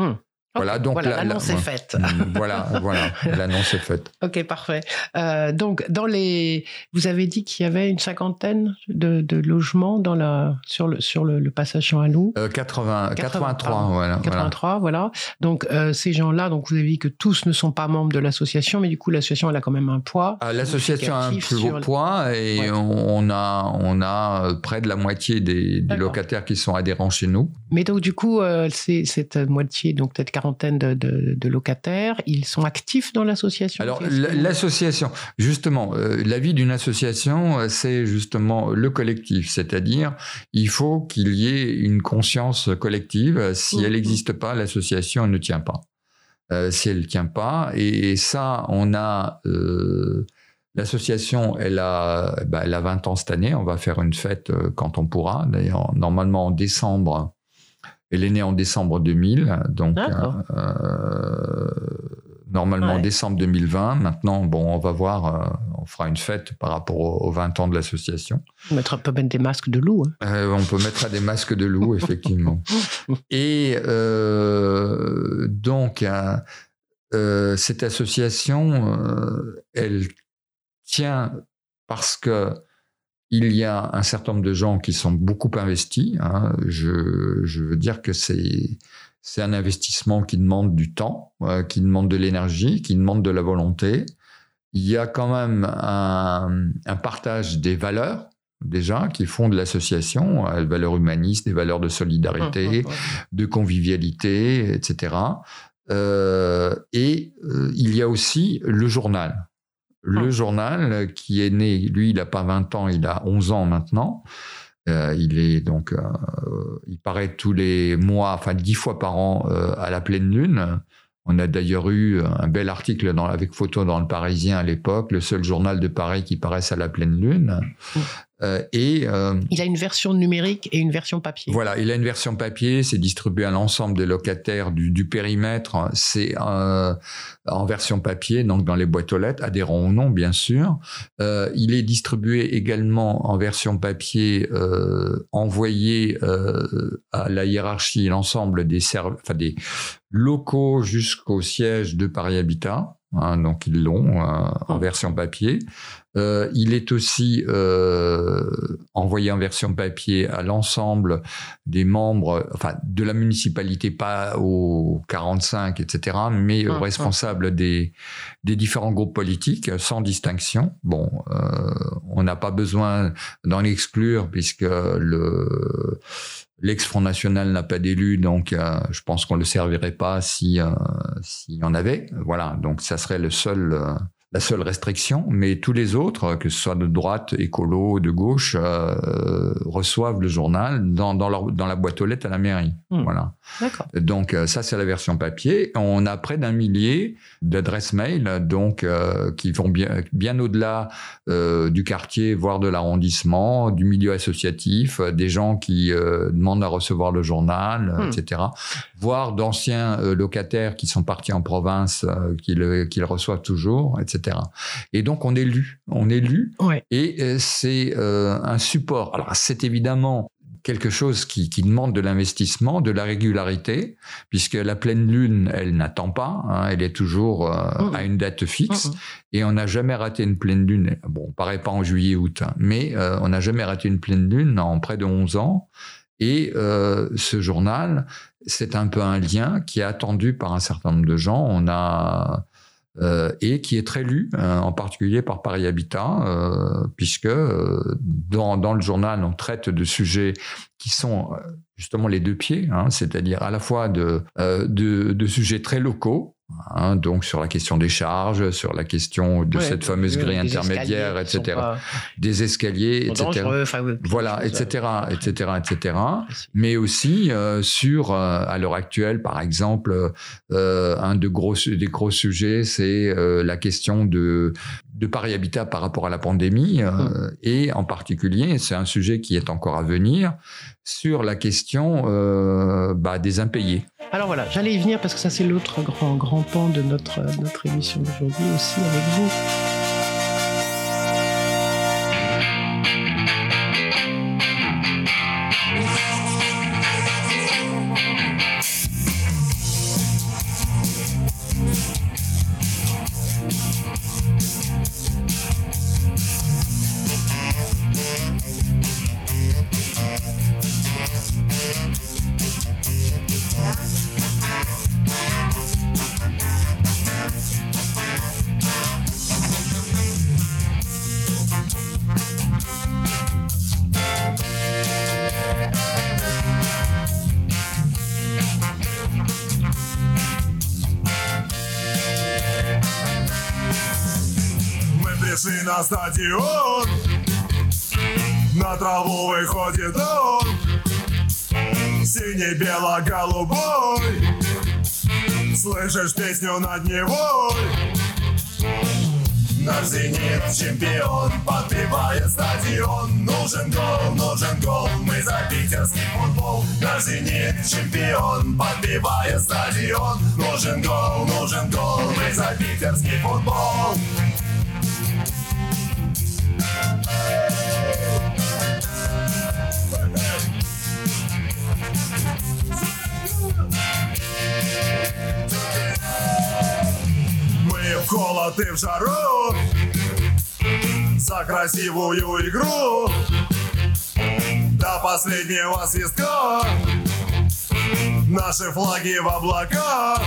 Euh, Voilà, donc voilà, la- la- l'annonce est faite. Mm, voilà, voilà, [laughs] l'annonce est faite. Ok, parfait. Euh, donc, dans les, vous avez dit qu'il y avait une cinquantaine de, de logements dans la, sur le, sur le, le passage Champ-Loup. Euh, 80, 80, 83, pardon. voilà. voilà. 83, voilà. Donc, euh, ces gens-là, donc vous avez dit que tous ne sont pas membres de l'association, mais du coup, l'association, elle a quand même un poids. Ah, L'association a un plus gros poids et Ouais. on a, on a euh, près de la moitié des, locataires qui sont adhérents chez nous. Mais donc, du coup, c'est cette moitié, donc peut-être de, de, de locataires, ils sont actifs dans l'association Alors, l'association, justement, euh, la vie d'une association, euh, c'est justement le collectif, c'est-à-dire il faut qu'il y ait une conscience collective. Si elle Mhm. n'existe pas, l'association ne tient pas. Euh, si elle ne tient pas, et, et ça, on a euh, l'association, elle a, bah, elle a 20 ans cette année. On va faire une fête euh, quand on pourra. D'ailleurs, normalement en décembre. Elle est née en décembre 2000, donc D'accord. euh, normalement en Ouais. décembre 2020. Maintenant, bon, on va voir, euh, on fera une fête par rapport aux, aux 20 ans de l'association. On mettra- on peut mettre des masques de loup. hein. Euh, on peut mettre des masques de loup, [laughs] effectivement. Et euh, donc, euh, euh, cette association, euh, elle tient parce que il y a un certain nombre de gens qui sont beaucoup investis. hein. Je, je veux dire que c'est c'est un investissement qui demande du temps, euh, qui demande de l'énergie, qui demande de la volonté. Il y a quand même un, un partage des valeurs déjà qui font de l'association, euh, des valeurs humanistes, des valeurs de solidarité, de convivialité, etc. Euh, et euh, il y a aussi le journal. Le Ah. journal qui est né, lui, il n'a pas 20 ans, il a 11 ans maintenant. Euh, il est donc, euh, il paraît tous les mois, enfin dix fois par an euh, à la pleine lune. On a d'ailleurs eu un bel article dans, avec photo dans le Parisien à l'époque, le seul journal de Paris qui paraisse à la pleine lune. Euh, et euh, Il a une version numérique et une version papier. voilà, il a une version papier, c'est distribué à l'ensemble des locataires du, du périmètre. C'est euh, en version papier, donc dans les boîtes aux lettres, adhérents ou non, bien sûr. Euh, il est distribué également en version papier, euh, envoyé euh, à la hiérarchie, l'ensemble des, enfin, des locaux jusqu'au siège de Paris Habitat. Hein, donc ils l'ont euh, en version papier. Euh, il est aussi euh, envoyé en version papier à l'ensemble des membres, enfin de la municipalité, pas aux 45, etc., mais aux Hum, hum. responsables des, des différents groupes politiques, sans distinction. Bon, euh, on n'a pas besoin d'en exclure puisque le l'ex-Front National n'a pas d'élu, donc euh, je pense qu'on ne le servirait pas si euh, s'il y en avait. Voilà, donc ça serait le seul euh, la seule restriction, mais tous les autres, que ce soit de droite, écolo, de gauche, euh, reçoivent le journal dans, dans, leur, dans la boîte aux lettres à la mairie. Hmm. Voilà. Donc euh, ça, c'est la version papier. On a près d'un millier d'adresses mail, donc euh, qui vont bien, bien au-delà euh, du quartier, voire de l'arrondissement, du milieu associatif, des gens qui demandent à recevoir le journal, Hmm. etc. Voire d'anciens locataires qui sont partis en province, qui, le, qui le reçoivent toujours, etc. Et donc on est lu, on est lu, Ouais. et euh, c'est euh, un support. Alors c'est évidemment quelque chose qui, qui demande de l'investissement, de la régularité, puisque la pleine lune, elle n'attend pas, hein, elle est toujours euh, à une date fixe, et on n'a jamais raté une pleine lune. Bon, on paraît pas en juillet-août, hein, mais euh, on n'a jamais raté une pleine lune en près de 11 ans. Et euh, ce journal, c'est un peu un lien qui est attendu par un certain nombre de gens. On a et qui est très lu, euh, en particulier par Paris Habitat, euh, puisque euh, dans, dans le journal, on traite de sujets qui sont euh, justement les deux pieds, hein, c'est-à-dire à la fois de, euh, de, de sujets très locaux, hein, donc sur la question des charges, sur la question de Ouais, cette fameuse grille intermédiaire, etc., pas des escaliers, etc. dangereux, enfin, oui, Voilà, etc., etc., etc mais aussi euh, sur, euh, à l'heure actuelle, par exemple, euh, un de gros, des gros sujets, c'est euh, la question de, de Paris Habitat par rapport à la pandémie, euh, Hum. et en particulier, c'est un sujet qui est encore à venir, sur la question euh, bah, des impayés. Alors voilà, j'allais y venir parce que ça c'est l'autre grand grand pan de notre notre émission d'aujourd'hui aussi avec vous. Пришли на стадион На траву выходит он. Синий-бело-голубой Слышишь песню над Невой. Наш зенит чемпион Подбивает стадион. Нужен гол, нужен гол Мы за питерский футбол. Наш зенит чемпион Подбивает стадион. Нужен гол, нужен гол Мы за питерский футбол И в жару. За красивую игру. До последнего свистка. Наши флаги в облаках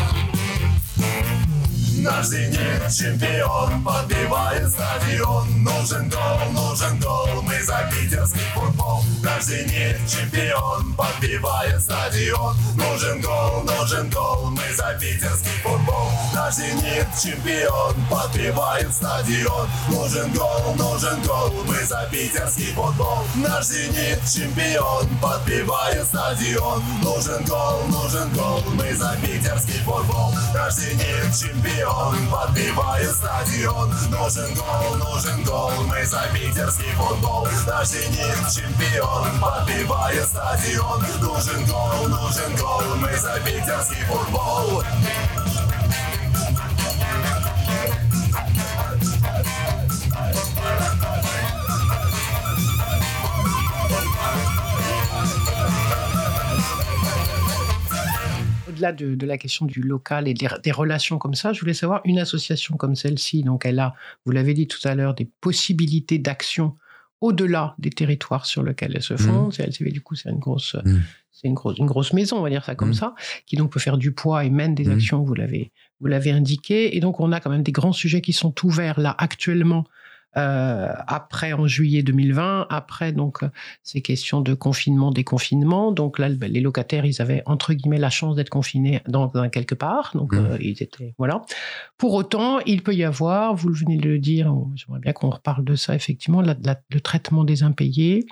Наш зенит чемпион Подбивает стадион. Нужен гол, нужен гол Мы за питерский футбол. Наш зенит чемпион Подбивает стадион. Нужен гол, нужен гол Мы за питерский футбол. Наш зенит чемпион Подбивает стадион. Нужен гол, нужен гол Мы за питерский футбол. Наш зенит чемпион Подбивает стадион. Нужен гол, нужен гол Мы за питерский футбол. Наш зенит чемпион Подбивает стадион. Нужен гол, нужен гол Мы за питерский футбол. Наш зенит чемпион Подбивает стадион. Нужен гол, нужен гол Мы за питерский футбол Au-delà de, de la question du local et des, des relations comme ça, je voulais savoir, une association comme celle-ci, donc elle a, vous l'avez dit tout à l'heure, des possibilités d'action au-delà des territoires sur lesquels elle se fonde. C'est LCV, du coup, c'est une grosse, Mhm. c'est une grosse, une grosse maison, on va dire ça comme Mhm. ça, qui donc peut faire du poids et mène des Mhm. actions, vous l'avez, vous l'avez indiqué. Et donc, on a quand même des grands sujets qui sont ouverts là actuellement. Euh, après en juillet 2020, après donc euh, ces questions de confinement, déconfinement, donc là ben, les locataires ils avaient entre guillemets la chance d'être confinés dans, dans quelque part, donc Mhm. euh, ils étaient voilà. Pour autant, il peut y avoir, vous venez de le dire, j'aimerais bien qu'on reparle de ça effectivement, la- la- le traitement des impayés.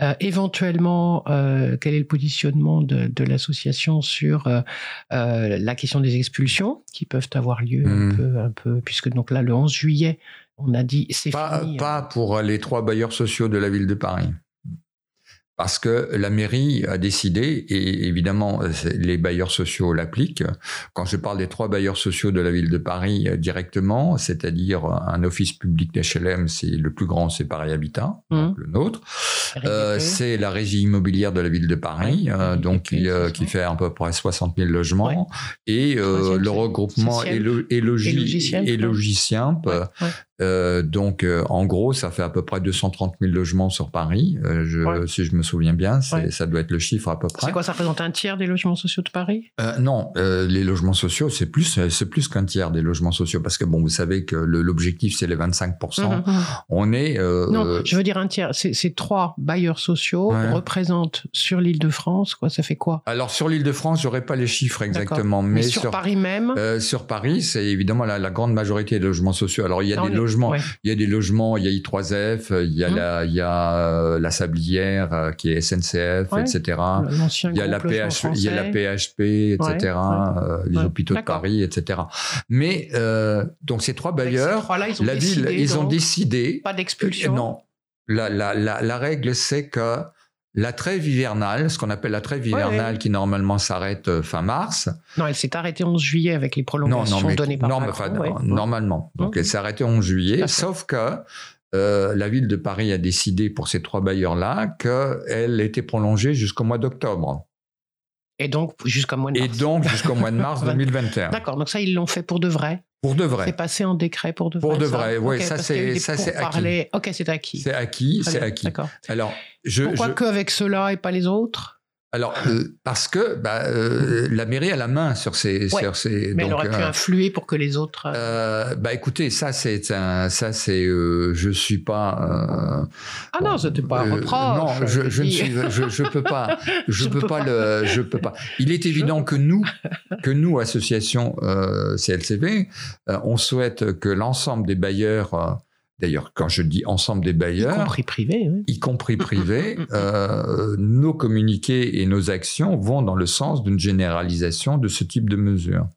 Euh, éventuellement, euh, quel est le positionnement de, de l'association sur euh, la question des expulsions qui peuvent avoir lieu un, Mhm. peu, un peu, puisque donc là, le 11 juillet, on a dit c'est Pas, fini. hein. pas pour les trois bailleurs sociaux de la ville de Paris. Parce que la mairie a décidé, et évidemment les bailleurs sociaux l'appliquent, quand je parle des trois bailleurs sociaux de la ville de Paris euh, directement, c'est-à-dire un office public d'HLM, c'est le plus grand, c'est Paris Habitat, donc le nôtre. Euh, c'est la régie immobilière de la ville de Paris, euh, donc qui, euh, fait à peu près 60 000 logements. Et euh, le regroupement Et Logiciemp, euh, donc, euh, en gros, ça fait à peu près 230 000 logements sur Paris. Euh, je, Ouais. Si je me souviens bien, Ouais. ça doit être le chiffre à peu près. C'est quoi, ça représente un tiers des logements sociaux de Paris? Non, les logements sociaux, c'est plus, c'est plus qu'un tiers des logements sociaux parce que bon, vous savez que l'objectif c'est les 25 Mhm, mhm. On est Non, je veux dire un tiers. Ces trois bailleurs sociaux Ouais. représentent sur l'île de France, quoi, ça fait quoi? Alors sur l'Île-de-France, j'aurais pas les chiffres exactement, mais, sur, Paris même sur Paris, c'est évidemment la, la grande majorité des logements sociaux. Alors il y a des est- logements, ouais. il y a des logements, il y a I3F, il y a Mhm. la, il y a euh, la Sablière euh, qui est SNCF, Ouais. etc. Il y a la groupe logement PH, il y a la français. PHP, etc. euh, les hôpitaux de. Paris, etc. Mais euh, donc ces trois ces bailleurs, trois-là, ils ont la ville, ils ont décidé. Pas d'expulsion. Euh, Non, la, la, la, la règle c'est que la trêve hivernale, ce qu'on appelle la trêve hivernale, ouais. qui normalement s'arrête euh, fin mars. Non, elle s'est arrêtée 11 juillet avec les prolongations non, mais données par non, Macron. enfin, ouais. normalement. Donc elle s'est arrêtée 11 juillet, sauf que euh, la ville de Paris a décidé pour ces trois bailleurs-là qu'elle était prolongée jusqu'au mois d'octobre. Et donc, jusqu'à mois de Et mars. donc jusqu'au mois de mars [laughs] 2021. D'accord, donc ça, ils l'ont fait pour de vrai. Pour de C'est vrai. passé en décret pour de vrai. Pour de vrai, oui, ça, c'est- ça, c'est acquis. pourparlers. Ok, c'est acquis. C'est acquis, c'est acquis. D'accord. Alors, je, Pourquoi je- qu'avec ceux-là et pas les autres? Alors euh, parce que bah, euh, la mairie a la main sur ces, Ouais, sur ces. Mais elle aurait pu euh, influer pour que les autres. bah écoutez, ça c'est un, ça c'est, je suis pas. ah non, c'était pas un reproche. non, je, je ne suis, je, je peux pas, [laughs] je, Je peux peux pas, pas. le, je peux pas. Il est évident que nous, [laughs] que nous association euh, on souhaite que l'ensemble des bailleurs d'ailleurs, quand je dis ensemble des Y bailleurs, compris oui. y compris [laughs] privés, Mm, mm, mm, euh, nos communiqués et nos actions vont dans le sens d'une généralisation de ce type de mesures.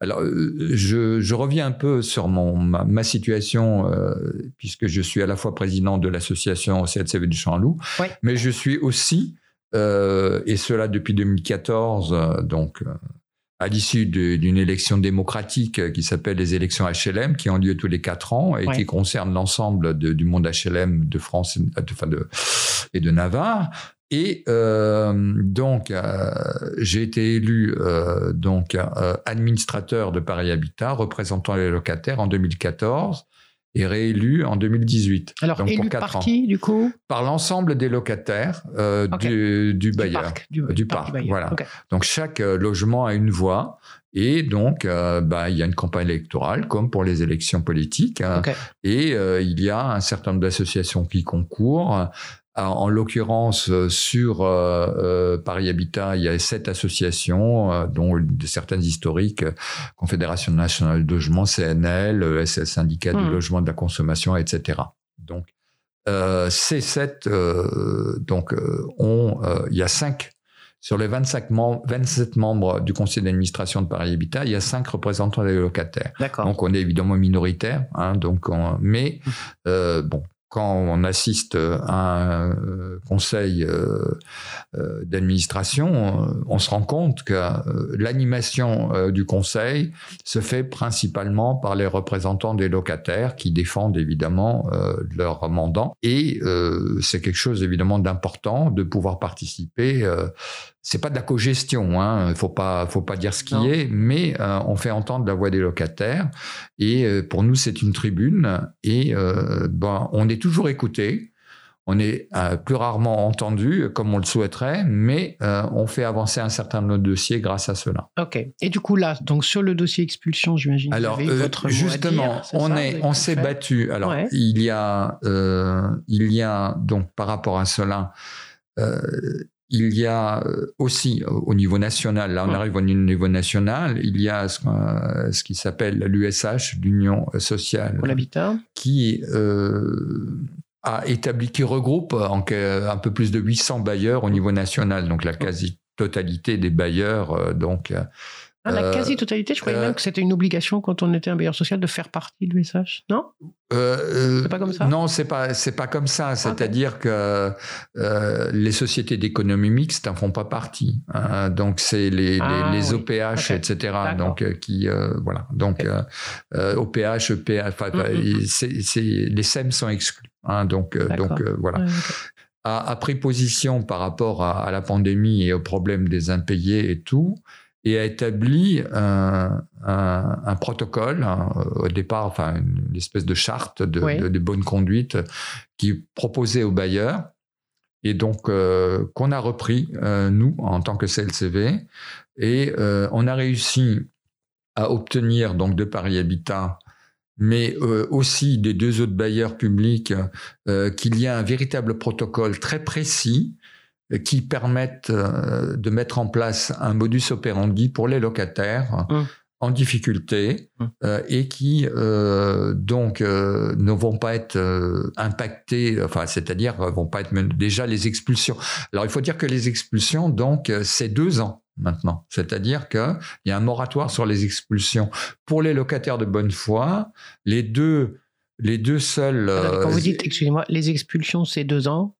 Alors, euh, je, je reviens un peu sur mon, ma, ma situation, euh, puisque je suis à la fois président de l'association CLCV du Champ-Loup, mais je suis aussi, euh, et cela depuis 2014, euh, donc à l'issue d'une élection démocratique euh, qui s'appelle les élections HLM, qui ont lieu tous les quatre ans et Ouais. qui concernent l'ensemble du monde HLM de France et de, enfin de- et de Navarre. Et euh, donc, euh, j'ai été élu euh, donc euh, administrateur de Paris Habitat, représentant les locataires en 2014 et réélu en 2018. Alors, donc élu pour quatre par ans. qui, du coup? Par l'ensemble des locataires euh, du, du Du bailleur. parc. Du, Du parc voilà. Donc chaque euh, logement a une voix et donc euh, bah, il y a une campagne électorale comme pour les élections politiques hein. Et euh, il y a un certain nombre d'associations qui concourent. Euh, En l'occurrence, euh, sur euh, euh, Paris Habitat, il y a sept associations, euh, dont de certaines historiques, Confédération nationale de logement, CNL, SS Syndicat du Hmm. logement de la consommation, etc. Donc, euh, ces sept, euh, donc, ont, euh, il y a cinq sur les 25 mem- 27 membres du conseil d'administration de Paris Habitat, il y a cinq représentants des locataires. D'accord. Donc on est évidemment minoritaire, hein, donc on- mais euh, bon, quand on assiste à un euh, conseil euh, euh, d'administration, on, se rend compte que l'animation du conseil se fait principalement par les représentants des locataires qui défendent évidemment leur mandant. Et c'est quelque chose évidemment d'important de pouvoir participer. C'est pas de la cogestion, hein, faut pas, faut pas dire ce qui est, mais euh, on fait entendre la voix des locataires. Et euh, pour nous, c'est une tribune. Et euh, ben, on est toujours écouté. On est plus rarement entendu, comme on le souhaiterait, mais on fait avancer un certain nombre de dossiers grâce à cela. Ok. Et du coup, là, donc sur le dossier expulsion, j'imagine que Alors votre justement, dire, on ça, est, on s'est battu. Alors Ouais. il y a, il y a donc par rapport à cela, euh, il y a euh, aussi au au niveau national. Là, on arrive au niveau national. Il y a ce, qu'on- ce qui s'appelle l'USH, l'Union sociale, Pour l'habitat. qui euh, a établi, qui regroupe en un peu plus de 800 bailleurs au niveau national, donc la quasi-totalité des bailleurs. euh, donc, euh, Ah, la Euh, quasi-totalité, je croyais euh, même que c'était une obligation quand on était un bailleur social de faire partie de l'USH. Non? Euh, C'est pas comme ça? Non, c'est pas c'est pas comme ça. C'est-à-dire que les sociétés d'économie mixte en font pas partie. hein. donc c'est les, Ah, les, les oui. OPH, etc. Donc qui voilà. Donc OPH, EPH, enfin, Mm, mm, les SEM sont exclus. hein. donc donc voilà. Ouais, ok. A, a pris position par rapport à, à la pandémie et au problème des impayés et tout, et a établi un, un- un protocole, hein, au départ, enfin une espèce de charte de, Oui. de- de bonne conduite qui proposait aux bailleurs, et donc euh, qu'on a repris, euh, nous, en tant que CLCV, et euh, on a réussi à obtenir donc de Paris Habitat mais aussi des deux autres bailleurs publics, qu'il y a un véritable protocole très précis qui permette euh, de mettre en place un modus operandi pour les locataires Hum. en difficulté Hum. euh, et qui euh, donc euh, ne vont pas être impactés, enfin c'est-à-dire vont pas être déjà les expulsions. Alors il faut dire que les expulsions donc c'est deux ans maintenant, c'est-à-dire qu'il y a un moratoire sur les expulsions pour les locataires de bonne foi. Les deux les deux seuls Quand vous dites, excusez-moi, les expulsions, c'est deux ans.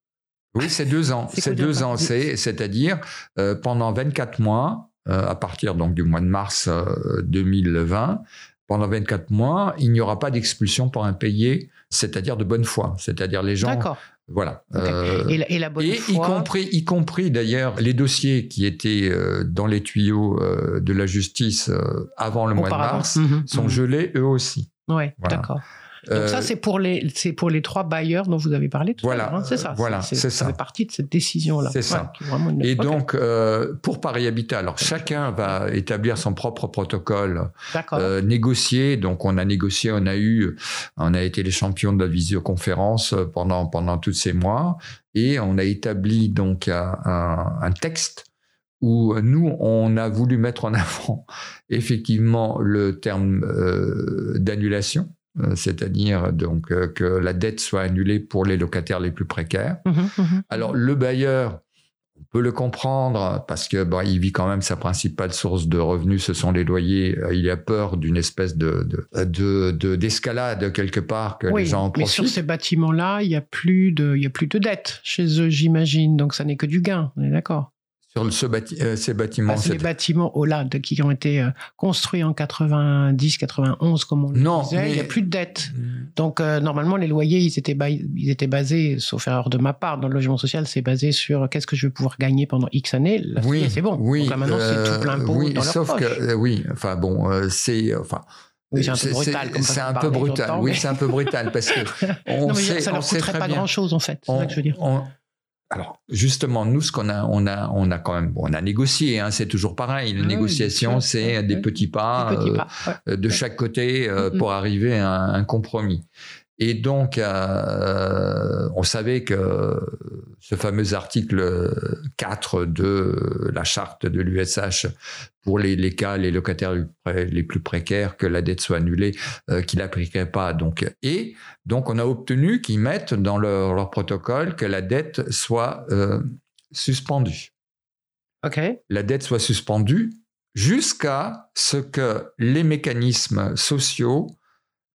Oui, c'est deux ans. C'est deux ans ans. C'est, c'est-à-dire euh, pendant 24 mois, euh, à partir donc du mois de mars euh, 2020, pendant 24 mois, il n'y aura pas d'expulsion pour impayé, c'est-à-dire de bonne foi. C'est-à-dire les gens, D'accord. voilà. Euh, Et, la- et la bonne et y foi. compris, y compris d'ailleurs les dossiers qui étaient euh, dans les tuyaux euh, de la justice euh, avant le mois de mars Mhm, sont mhm. gelés eux aussi. Voilà. d'accord. Donc Euh, ça, c'est pour les, c'est pour les trois bailleurs dont vous avez parlé tout Voilà, à l'heure. hein, c'est ça. voilà, c'est ça. Ça fait partie de cette décision-là. C'est ça. Ouais, une- Et donc, euh, pour Paris Habitat, alors chacun va établir son propre protocole euh, négocier. Donc, on a négocié, on a eu, on a été les champions de la visioconférence pendant pendant tous ces mois, et on a établi donc un, un- un texte où nous on a voulu mettre en [laughs] avant effectivement le terme euh, d'annulation. Euh, c'est-à-dire donc euh, que la dette soit annulée pour les locataires les plus précaires. Mhm, mhm. Alors le bailleur, on peut le comprendre parce que bon, il vit quand même sa principale source de revenus, ce sont les loyers. Euh, Il a peur d'une espèce de de- de- de- d'escalade quelque part que Oui, les gens en mais sur ces bâtiments-là, il y a plus de, il y a plus de dettes chez eux, j'imagine. Donc ça n'est que du gain. On est d'accord. Sur ce euh, ces bâtiments, c'est les c'est- bâtiments OLAD qui ont été euh, construits en 90, 91, comme on le Non, disait. Il n'y a plus de dettes. Donc euh, normalement, les loyers, ils étaient, ils étaient basés, sauf erreur de ma part, dans le logement social, c'est basé sur qu'est-ce que je vais pouvoir gagner pendant X années. Là, est, c'est bon. Oui, Donc là maintenant, c'est tout plein pot oui, dans leur sauf poche. que oui, enfin bon, c'est enfin. Oui, c'est un peu brutal. C'est un peu Oui, mais- c'est un peu brutal parce que [laughs] on non, mais sait, ça on leur sait coûterait pas grand-chose en fait. C'est On- ça que je veux dire. on- alors justement, nous, ce qu'on a, on a, on a quand même, bon, on a négocié. Hein, c'est toujours pareil. La oui, négociation, c'est des petits pas. Des petits euh, pas, ouais. de chaque côté euh, Mhm. pour arriver à un, un compromis. Et donc, euh, on savait que ce fameux article 4 de la charte de l'USH pour les, les cas, les locataires les plus précaires, que la dette soit annulée, euh, qu'il n'appliquerait pas. Donc, et donc, on a obtenu qu'ils mettent dans leur, leur protocole que la dette soit euh, suspendue Ok. la dette soit suspendue jusqu'à ce que les mécanismes sociaux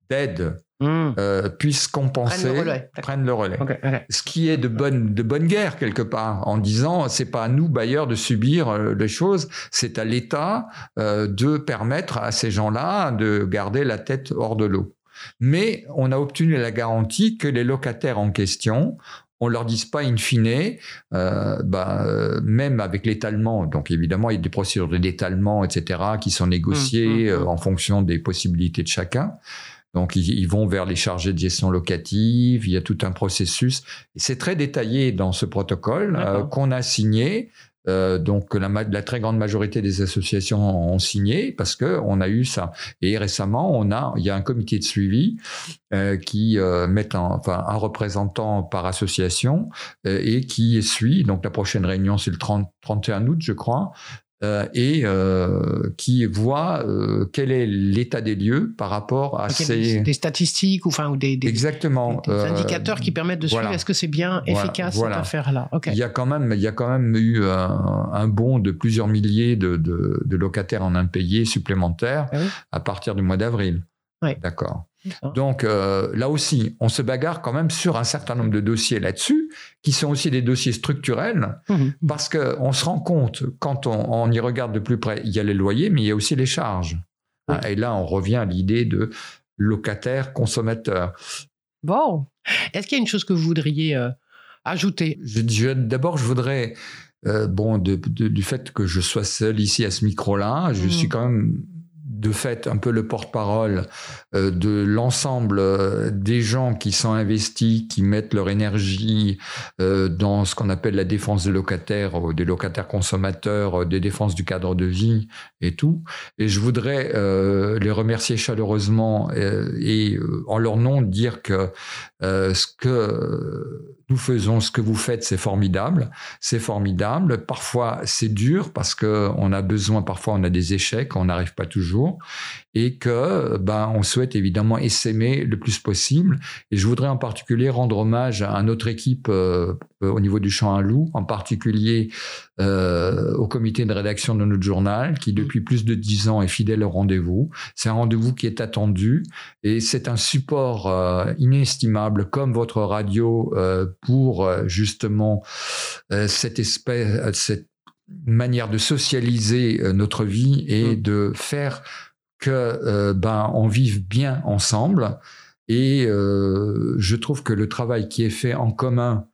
d'aide Hmm. euh, puissent compenser, Prennent le relais. Prennent le. Ce qui est de bonne, de bonne guerre quelque part, en disant c'est pas à nous bailleurs de subir euh, les choses, c'est à l'État euh, de permettre à ces gens-là de garder la tête hors de l'eau. Mais on a obtenu la garantie que les locataires en question, on leur dise pas in fine, euh, bah, euh, même avec l'étalement, donc évidemment il y a des procédures d'étalement, etc., qui sont négociées Mmh, mmh, euh, en fonction des possibilités de chacun. Donc ils, ils vont vers les chargés de gestion locative, il y a tout un processus. C'est très détaillé dans ce protocole euh, qu'on a signé. euh, donc que la, la très grande majorité des associations ont signé parce que on a eu ça. Et récemment, on a, il y a un comité de suivi euh, qui euh, met en- enfin un représentant par association et qui suit. Donc la prochaine réunion c'est le 30, 31 août, je crois. Euh, et euh, qui voit euh, quel est l'état des lieux par rapport à ces des, des statistiques ou, enfin, ou des, des, exactement des indicateurs qui permettent de suivre est-ce que c'est bien Voilà, efficace voilà. cette affaire-là. Il y a quand même, il y a quand même eu un, un bond de plusieurs milliers de, de- de locataires en impayés supplémentaires Ah oui. à partir du mois d'avril. D'accord. Donc euh, là aussi, on se bagarre quand même sur un certain nombre de dossiers là-dessus, qui sont aussi des dossiers structurels, Mhm. parce que on se rend compte quand on, on y regarde de plus près, il y a les loyers, mais il y a aussi les charges. Oui. Ah, Et là, on revient à l'idée de locataire consommateur. Bon. Est-ce qu'il y a une chose que vous voudriez euh, ajouter? Je- je- D'abord, je voudrais, euh, bon, de- de- du fait que je sois seul ici à ce micro-là, je suis quand même de fait un peu le porte-parole euh, de l'ensemble euh, des gens qui sont investis, qui mettent leur énergie euh, dans ce qu'on appelle la défense des locataires, des locataires consommateurs, des défenses du cadre de vie et tout. Et je voudrais les remercier chaleureusement et en leur nom dire que ce que nous faisons, ce que vous faites, c'est formidable. C'est formidable. Parfois, c'est dur parce que on a besoin, parfois, on a des échecs, on n'arrive pas toujours. Et que, ben, on souhaite évidemment essaimer le plus possible. Et je voudrais en particulier rendre hommage à notre équipe euh, au niveau du Champ à Loup, en particulier euh, au comité de rédaction de notre journal, qui depuis plus de dix ans est fidèle au rendez-vous. C'est un rendez-vous qui est attendu et c'est un support euh, inestimable comme votre radio pour justement cette espèce, manière de socialiser euh, notre vie et Mm. de faire que euh, ben on vive bien ensemble. Et euh, je trouve que le travail qui est fait en commun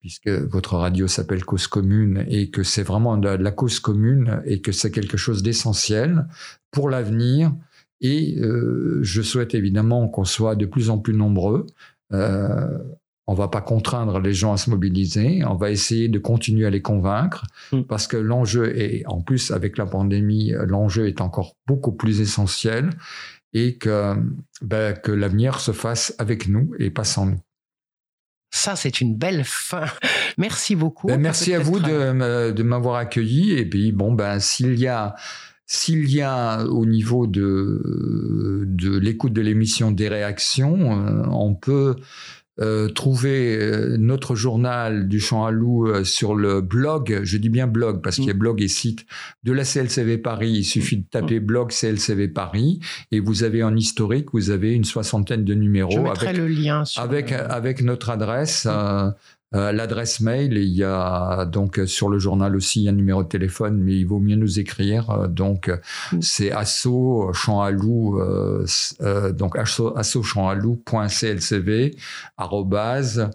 puisque votre radio s'appelle Cause Commune et que c'est vraiment de la cause commune et que c'est quelque chose d'essentiel pour l'avenir. Et euh, je souhaite évidemment qu'on soit de plus en plus nombreux. Euh, on va pas contraindre les gens à se mobiliser, on va essayer de continuer à les convaincre Mm. parce que l'enjeu est, en plus avec la pandémie, l'enjeu est encore beaucoup plus essentiel et que, ben, que l'avenir se fasse avec nous et pas sans nous. Ça, c'est une belle fin. [laughs] Merci beaucoup. Ben, merci à vous de, de m'avoir accueilli. Et puis, bon, ben, s'il y a S'il y a au niveau de, de l'écoute de l'émission des réactions, euh, on peut euh, trouver euh, notre journal du Champ à Loup euh, sur le blog, je dis bien blog parce qu'il y a blog et site de la CLCV Paris. Il suffit de taper blog CLCV Paris et vous avez en historique, vous avez une soixantaine de numéros Je mettrai avec, le lien sur avec, le- avec notre adresse. euh, euh, L'adresse mail, il y a donc euh, sur le journal aussi un numéro de téléphone, mais il vaut mieux nous écrire. euh, Donc Mm. c'est asso champ à loup, euh, euh, donc asso, asso champ à loup.clcv arobase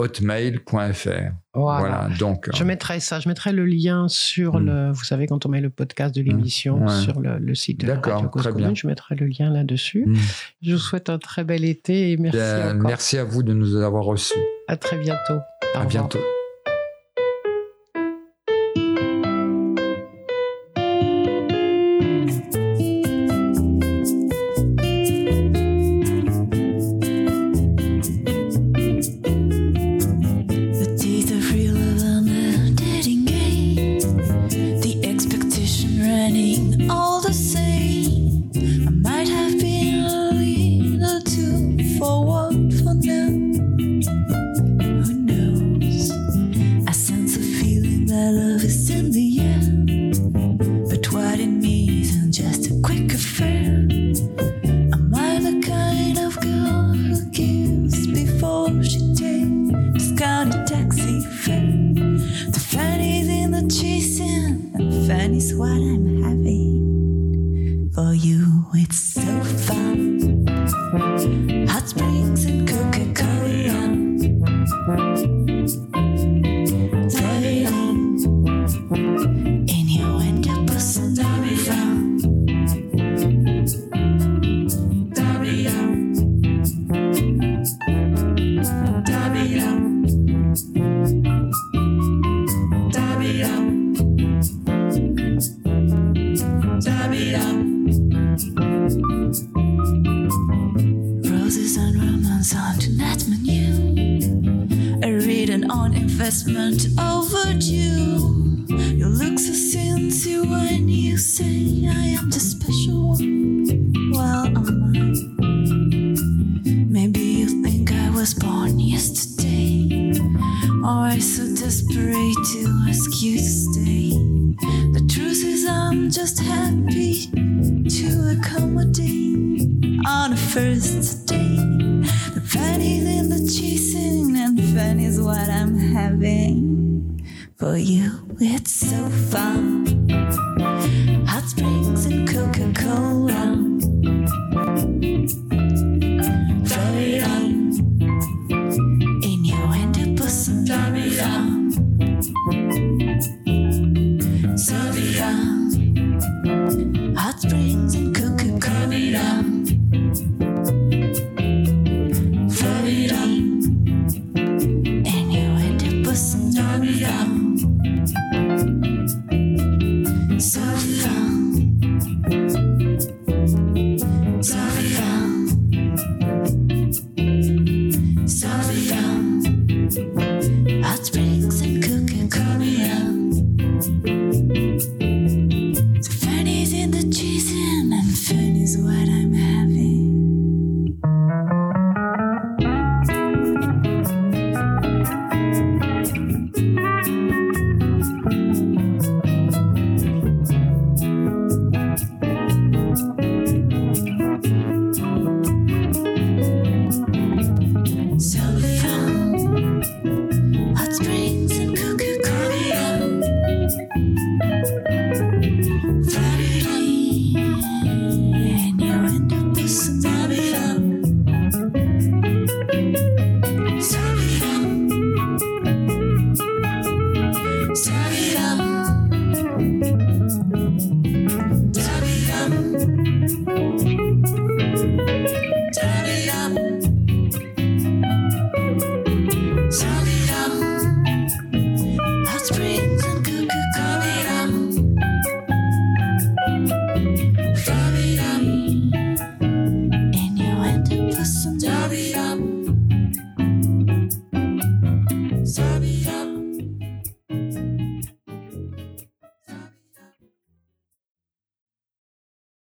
hotmail.fr. Voilà. Voilà. donc Je mettrai ça, je mettrai le lien sur Mm. le, vous savez, quand on met le podcast de l'émission Ouais. sur le, le site de D'accord, Radio très bien. je mettrai le lien là-dessus. Mm. Je vous souhaite un très bel été et merci encore. merci à vous de nous avoir reçus. À très bientôt. Au À revoir. bientôt. to